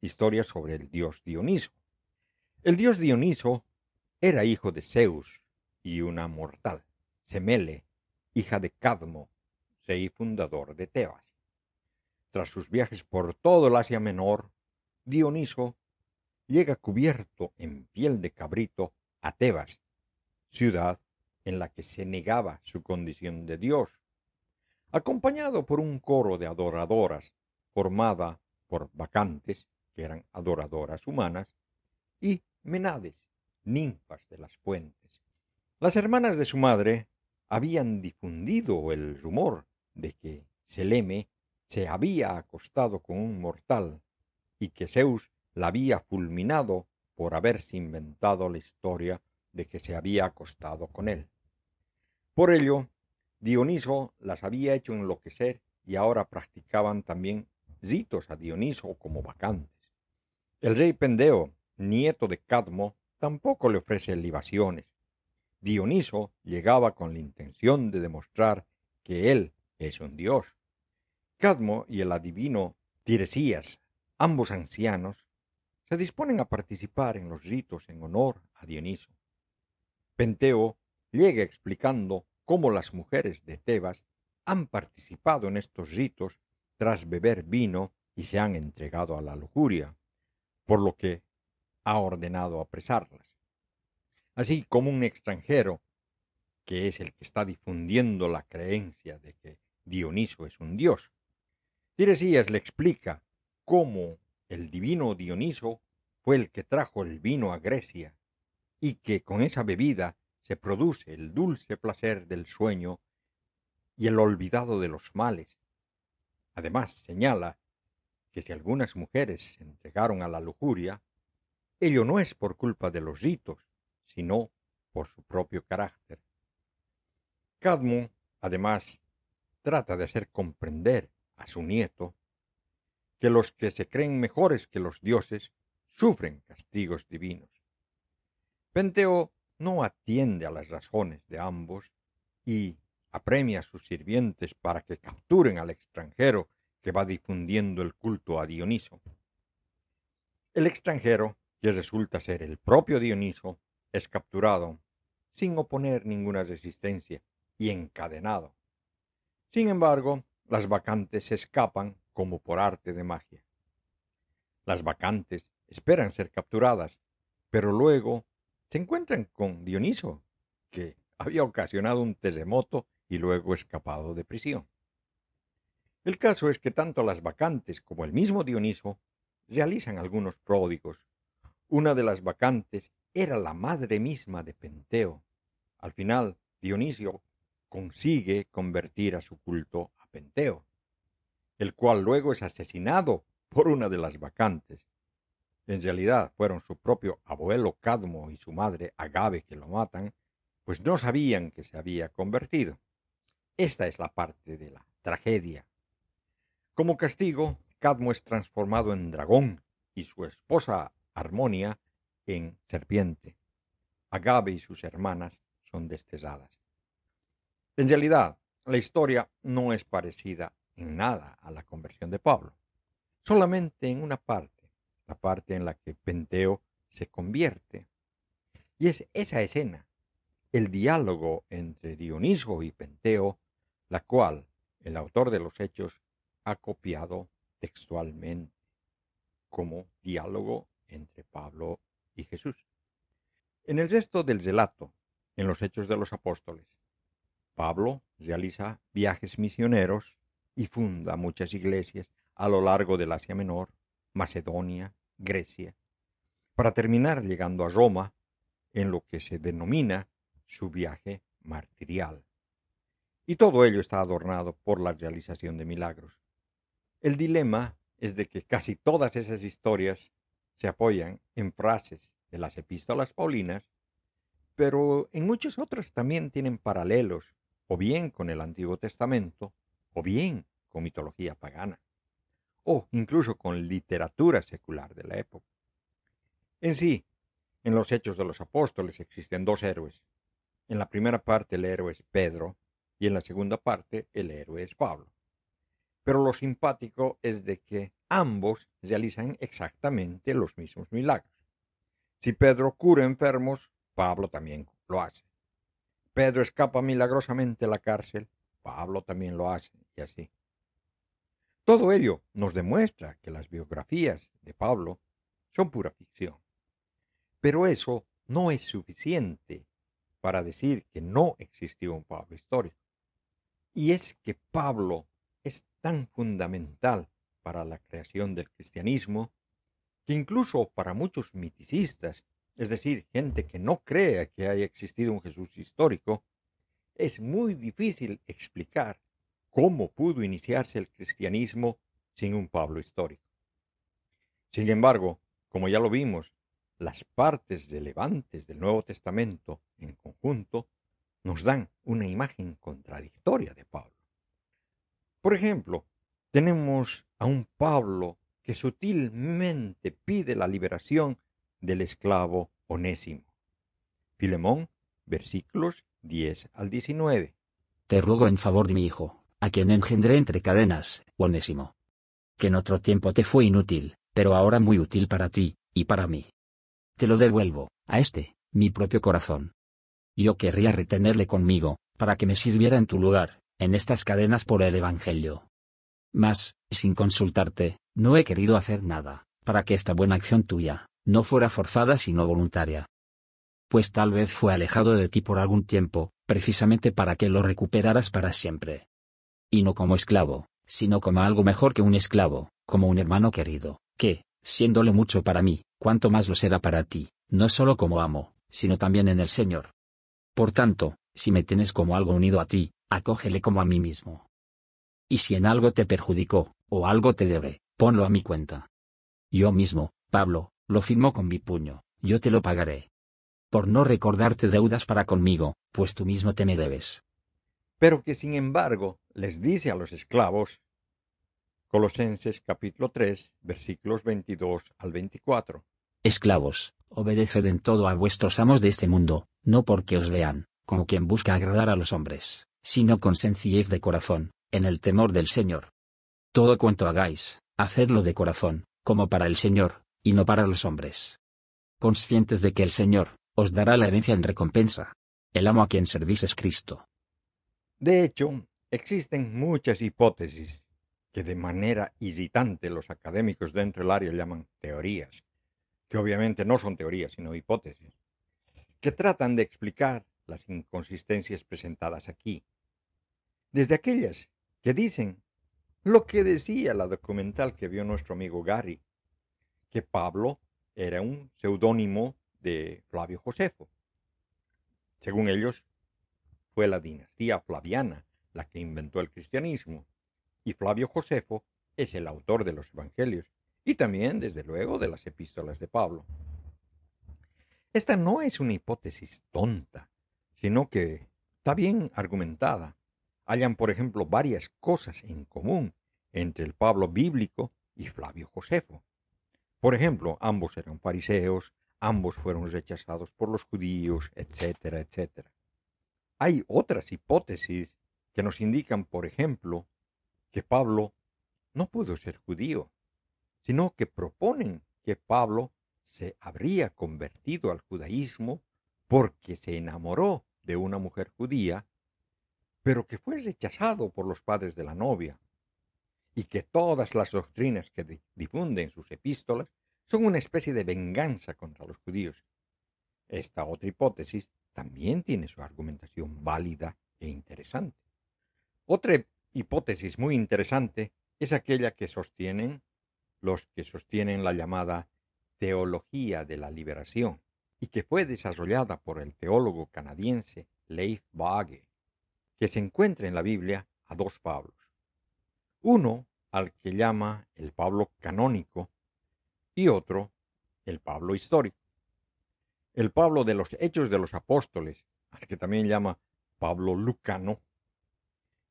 historia sobre el dios Dioniso. El dios Dioniso era hijo de Zeus y una mortal, Semele, hija de Cadmo, rey fundador de Tebas. Tras sus viajes por todo el Asia Menor, Dioniso llega cubierto en piel de cabrito a Tebas, ciudad en la que se negaba su condición de dios, acompañado por un coro de adoradoras formada por bacantes, que eran adoradoras humanas, y menades, ninfas de las fuentes. Las hermanas de su madre habían difundido el rumor de que Seleme se había acostado con un mortal y que Zeus la había fulminado por haberse inventado la historia de que se había acostado con él. Por ello, Dioniso las había hecho enloquecer y ahora practicaban también ritos a Dioniso como vacantes. El rey Pendeo, nieto de Cadmo, tampoco le ofrece libaciones. Dioniso llegaba con la intención de demostrar que él es un dios. Cadmo y el adivino Tiresías, ambos ancianos, se disponen a participar en los ritos en honor a Dioniso. Penteo llega explicando cómo las mujeres de Tebas han participado en estos ritos tras beber vino y se han entregado a la lujuria, por lo que ha ordenado apresarlas. Así como un extranjero, que es el que está difundiendo la creencia de que Dioniso es un dios. Tiresías le explica cómo el divino Dioniso fue el que trajo el vino a Grecia y que con esa bebida se produce el dulce placer del sueño y el olvidado de los males. Además señala que si algunas mujeres se entregaron a la lujuria, ello no es por culpa de los ritos, sino por su propio carácter. Cadmo, además, trata de hacer comprender a su nieto que los que se creen mejores que los dioses sufren castigos divinos. Penteo no atiende a las razones de ambos y apremia a sus sirvientes para que capturen al extranjero que va difundiendo el culto a Dioniso. El extranjero, que resulta ser el propio Dioniso, es capturado sin oponer ninguna resistencia y encadenado. Sin embargo, las vacantes escapan como por arte de magia. Las vacantes esperan ser capturadas, pero luego se encuentran con Dioniso, que había ocasionado un terremoto y luego escapado de prisión. El caso es que tanto las vacantes como el mismo Dioniso realizan algunos pródigos. Una de las vacantes era la madre misma de Penteo. Al final, Dionisio consigue convertir a su culto a Penteo el cual luego es asesinado por una de las vacantes. En realidad fueron su propio abuelo Cadmo y su madre Agave que lo matan, pues no sabían que se había convertido. Esta es la parte de la tragedia. Como castigo, Cadmo es transformado en dragón y su esposa Armonia en serpiente. Agave y sus hermanas son desterradas. En realidad, la historia no es parecida en nada a la conversión de Pablo, solamente en una parte, la parte en la que Penteo se convierte. Y es esa escena, el diálogo entre Dioniso y Penteo, la cual el autor de los Hechos ha copiado textualmente como diálogo entre Pablo y Jesús. En el resto del relato, en los Hechos de los Apóstoles, Pablo realiza viajes misioneros y funda muchas iglesias a lo largo del Asia Menor, Macedonia, Grecia, para terminar llegando a Roma en lo que se denomina su viaje martirial. Y todo ello está adornado por la realización de milagros. El dilema es de que casi todas esas historias se apoyan en frases de las epístolas paulinas, pero en muchas otras también tienen paralelos, o bien con el Antiguo Testamento, o bien con mitología pagana, o incluso con literatura secular de la época. En sí, en los Hechos de los Apóstoles existen dos héroes. En la primera parte el héroe es Pedro y en la segunda parte el héroe es Pablo. Pero lo simpático es de que ambos realizan exactamente los mismos milagros. Si Pedro cura enfermos, Pablo también lo hace. Pedro escapa milagrosamente de la cárcel, Pablo también lo hace, y así. Todo ello nos demuestra que las biografías de Pablo son pura ficción. Pero eso no es suficiente para decir que no existió un Pablo histórico. Y es que Pablo es tan fundamental para la creación del cristianismo que incluso para muchos miticistas, es decir, gente que no crea que haya existido un Jesús histórico, es muy difícil explicar cómo pudo iniciarse el cristianismo sin un Pablo histórico. Sin embargo, como ya lo vimos, las partes relevantes del Nuevo Testamento en conjunto nos dan una imagen contradictoria de Pablo. Por ejemplo, tenemos a un Pablo que sutilmente pide la liberación del esclavo onésimo. Filemón, versículos 10 al 19. Te ruego en favor de mi hijo, a quien engendré entre cadenas, onésimo. Que en otro tiempo te fue inútil, pero ahora muy útil para ti, y para mí. Te lo devuelvo, a este, mi propio corazón. Yo querría retenerle conmigo, para que me sirviera en tu lugar, en estas cadenas por el Evangelio. Mas, sin consultarte, no he querido hacer nada, para que esta buena acción tuya, no fuera forzada sino voluntaria. Pues tal vez fue alejado de ti por algún tiempo, precisamente para que lo recuperaras para siempre. Y no como esclavo, sino como algo mejor que un esclavo, como un hermano querido, que, siéndole mucho para mí, cuanto más lo será para ti, no solo como amo, sino también en el Señor. Por tanto, si me tienes como algo unido a ti, acógele como a mí mismo. Y si en algo te perjudicó, o algo te debe, ponlo a mi cuenta. Yo mismo, Pablo, lo firmo con mi puño, yo te lo pagaré. Por no recordarte deudas para conmigo, pues tú mismo te me debes. Pero que sin embargo les dice a los esclavos, Colosenses capítulo 3, versículos 22 al 24. Esclavos, obedeced en todo a vuestros amos de este mundo, no porque os vean, como quien busca agradar a los hombres, sino con sencillez de corazón, en el temor del Señor. Todo cuanto hagáis, hacedlo de corazón, como para el Señor, y no para los hombres. Conscientes de que el Señor, os dará la herencia en recompensa. El amo a quien servís es Cristo. De hecho, existen muchas hipótesis que de manera hesitante los académicos dentro del área llaman teorías, que obviamente no son teorías sino hipótesis, que tratan de explicar las inconsistencias presentadas aquí. Desde aquellas que dicen lo que decía la documental que vio nuestro amigo Gary, que Pablo era un seudónimo de Flavio Josefo. Según ellos, fue la dinastía flaviana la que inventó el cristianismo, y Flavio Josefo es el autor de los evangelios, y también, desde luego, de las epístolas de Pablo. Esta no es una hipótesis tonta, sino que está bien argumentada. Hayan, por ejemplo, varias cosas en común entre el Pablo bíblico y Flavio Josefo. Por ejemplo, ambos eran fariseos, ambos fueron rechazados por los judíos, etcétera, etcétera. Hay otras hipótesis que nos indican, por ejemplo, que Pablo no pudo ser judío, sino que proponen que Pablo se habría convertido al judaísmo porque se enamoró de una mujer judía, pero que fue rechazado por los padres de la novia, y que todas las doctrinas que difunde en sus epístolas son una especie de venganza contra los judíos. Esta otra hipótesis también tiene su argumentación válida e interesante. Otra hipótesis muy interesante es aquella que sostienen los que sostienen la llamada teología de la liberación y que fue desarrollada por el teólogo canadiense Leif Bage, que se encuentra en la Biblia a dos Pablos. Uno al que llama el Pablo canónico y otro el Pablo histórico. El Pablo de los Hechos de los Apóstoles, al que también llama Pablo lucano,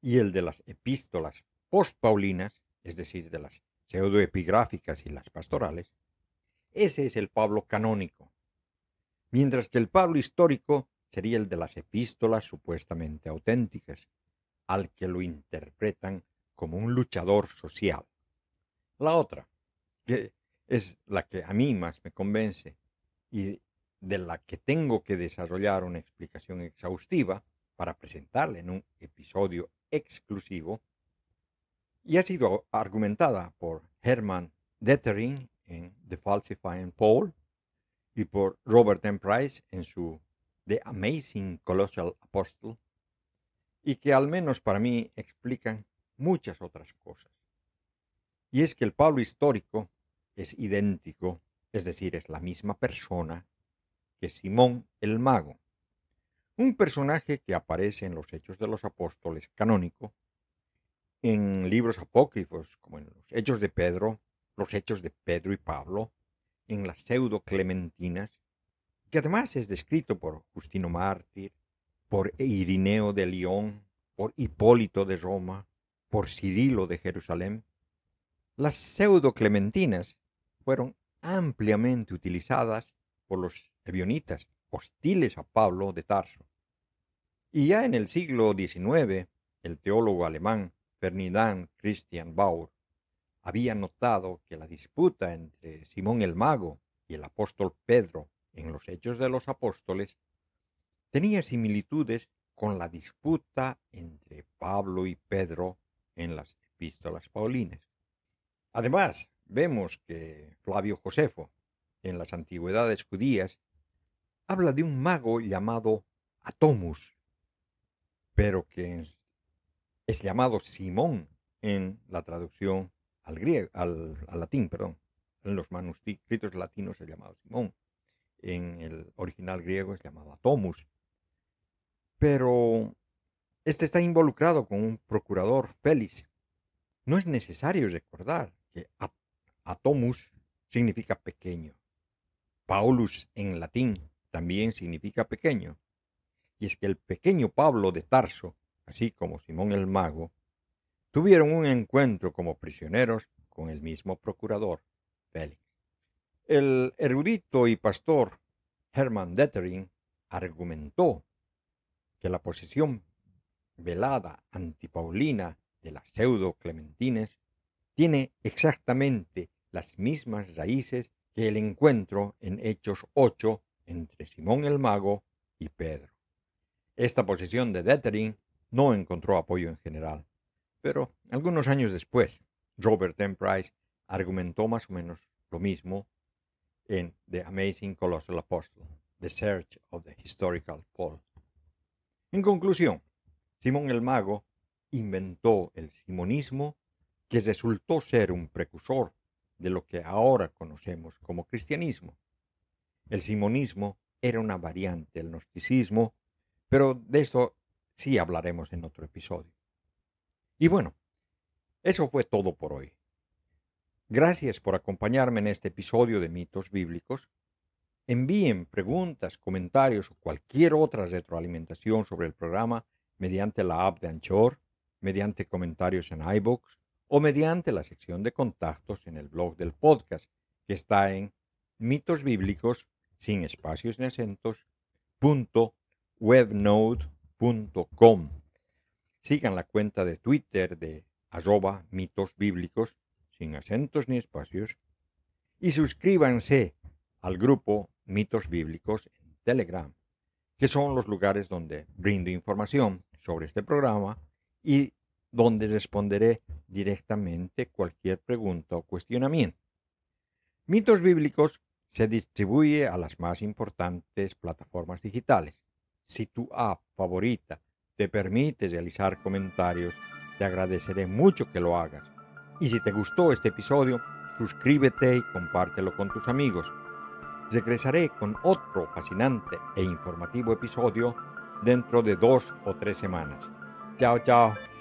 y el de las epístolas postpaulinas, es decir, de las pseudoepigráficas y las pastorales, ese es el Pablo canónico, mientras que el Pablo histórico sería el de las epístolas supuestamente auténticas, al que lo interpretan como un luchador social. La otra, que es la que a mí más me convence y de la que tengo que desarrollar una explicación exhaustiva para presentarla en un episodio exclusivo, y ha sido argumentada por Hermann Dettering en The Falsifying Paul y por Robert M. Price en su The Amazing Colossal Apostle, y que al menos para mí explican muchas otras cosas. Y es que el Pablo histórico es idéntico, es decir, es la misma persona que Simón el Mago, un personaje que aparece en los Hechos de los Apóstoles canónico, en libros apócrifos como en los Hechos de Pedro, los Hechos de Pedro y Pablo, en las pseudo clementinas, que además es descrito por Justino Mártir, por Irineo de León, por Hipólito de Roma, por Cirilo de Jerusalén. Las pseudo clementinas fueron ampliamente utilizadas por los ebionitas, hostiles a Pablo de Tarso. Y ya en el siglo XIX, el teólogo alemán Ferdinand Christian Bauer había notado que la disputa entre Simón el Mago y el apóstol Pedro en los Hechos de los Apóstoles, tenía similitudes con la disputa entre Pablo y Pedro en las epístolas paulinas. Además, vemos que Flavio Josefo, en las antigüedades judías, habla de un mago llamado Atomus, pero que es llamado Simón en la traducción al, griego, al, latín, perdón. En los manuscritos latinos es llamado Simón. En el original griego es llamado Atomus. Pero este está involucrado con un procurador Félix. No es necesario recordar que Atomus significa pequeño. Paulus en latín también significa pequeño. Y es que el pequeño Pablo de Tarso, así como Simón el mago, tuvieron un encuentro como prisioneros con el mismo procurador, Félix. El erudito y pastor Hermann Dettering argumentó que la posesión velada antipaulina de las pseudo-clementines tiene exactamente las mismas raíces que el encuentro en Hechos 8 entre Simón el mago y Pedro. Esta posición de Dettering no encontró apoyo en general, pero algunos años después, Robert M. Price argumentó más o menos lo mismo en The Amazing Colossal Apostle, The Search of the Historical Paul. En conclusión, Simón el Mago inventó el simonismo que resultó ser un precursor de lo que ahora conocemos como cristianismo. El simonismo era una variante del gnosticismo, pero de eso sí hablaremos en otro episodio. Y bueno, eso fue todo por hoy. Gracias por acompañarme en este episodio de Mitos Bíblicos. Envíen preguntas, comentarios o cualquier otra retroalimentación sobre el programa mediante la app de Anchor, mediante comentarios en iBooks o mediante la sección de contactos en el blog del podcast que está en mitos bíblicos sin espacios ni acentos Sigan la cuenta de Twitter de arroba mitos bíblicos sin acentos ni espacios y suscríbanse al grupo Mitos Bíblicos en Telegram, que son los lugares donde brindo información sobre este programa y donde responderé directamente cualquier pregunta o cuestionamiento. Mitos Bíblicos se distribuye a las más importantes plataformas digitales. Si tu app favorita te permite realizar comentarios, te agradeceré mucho que lo hagas. Y si te gustó este episodio, suscríbete y compártelo con tus amigos. Regresaré con otro fascinante e informativo episodio dentro de dos o tres semanas. Chao, chao.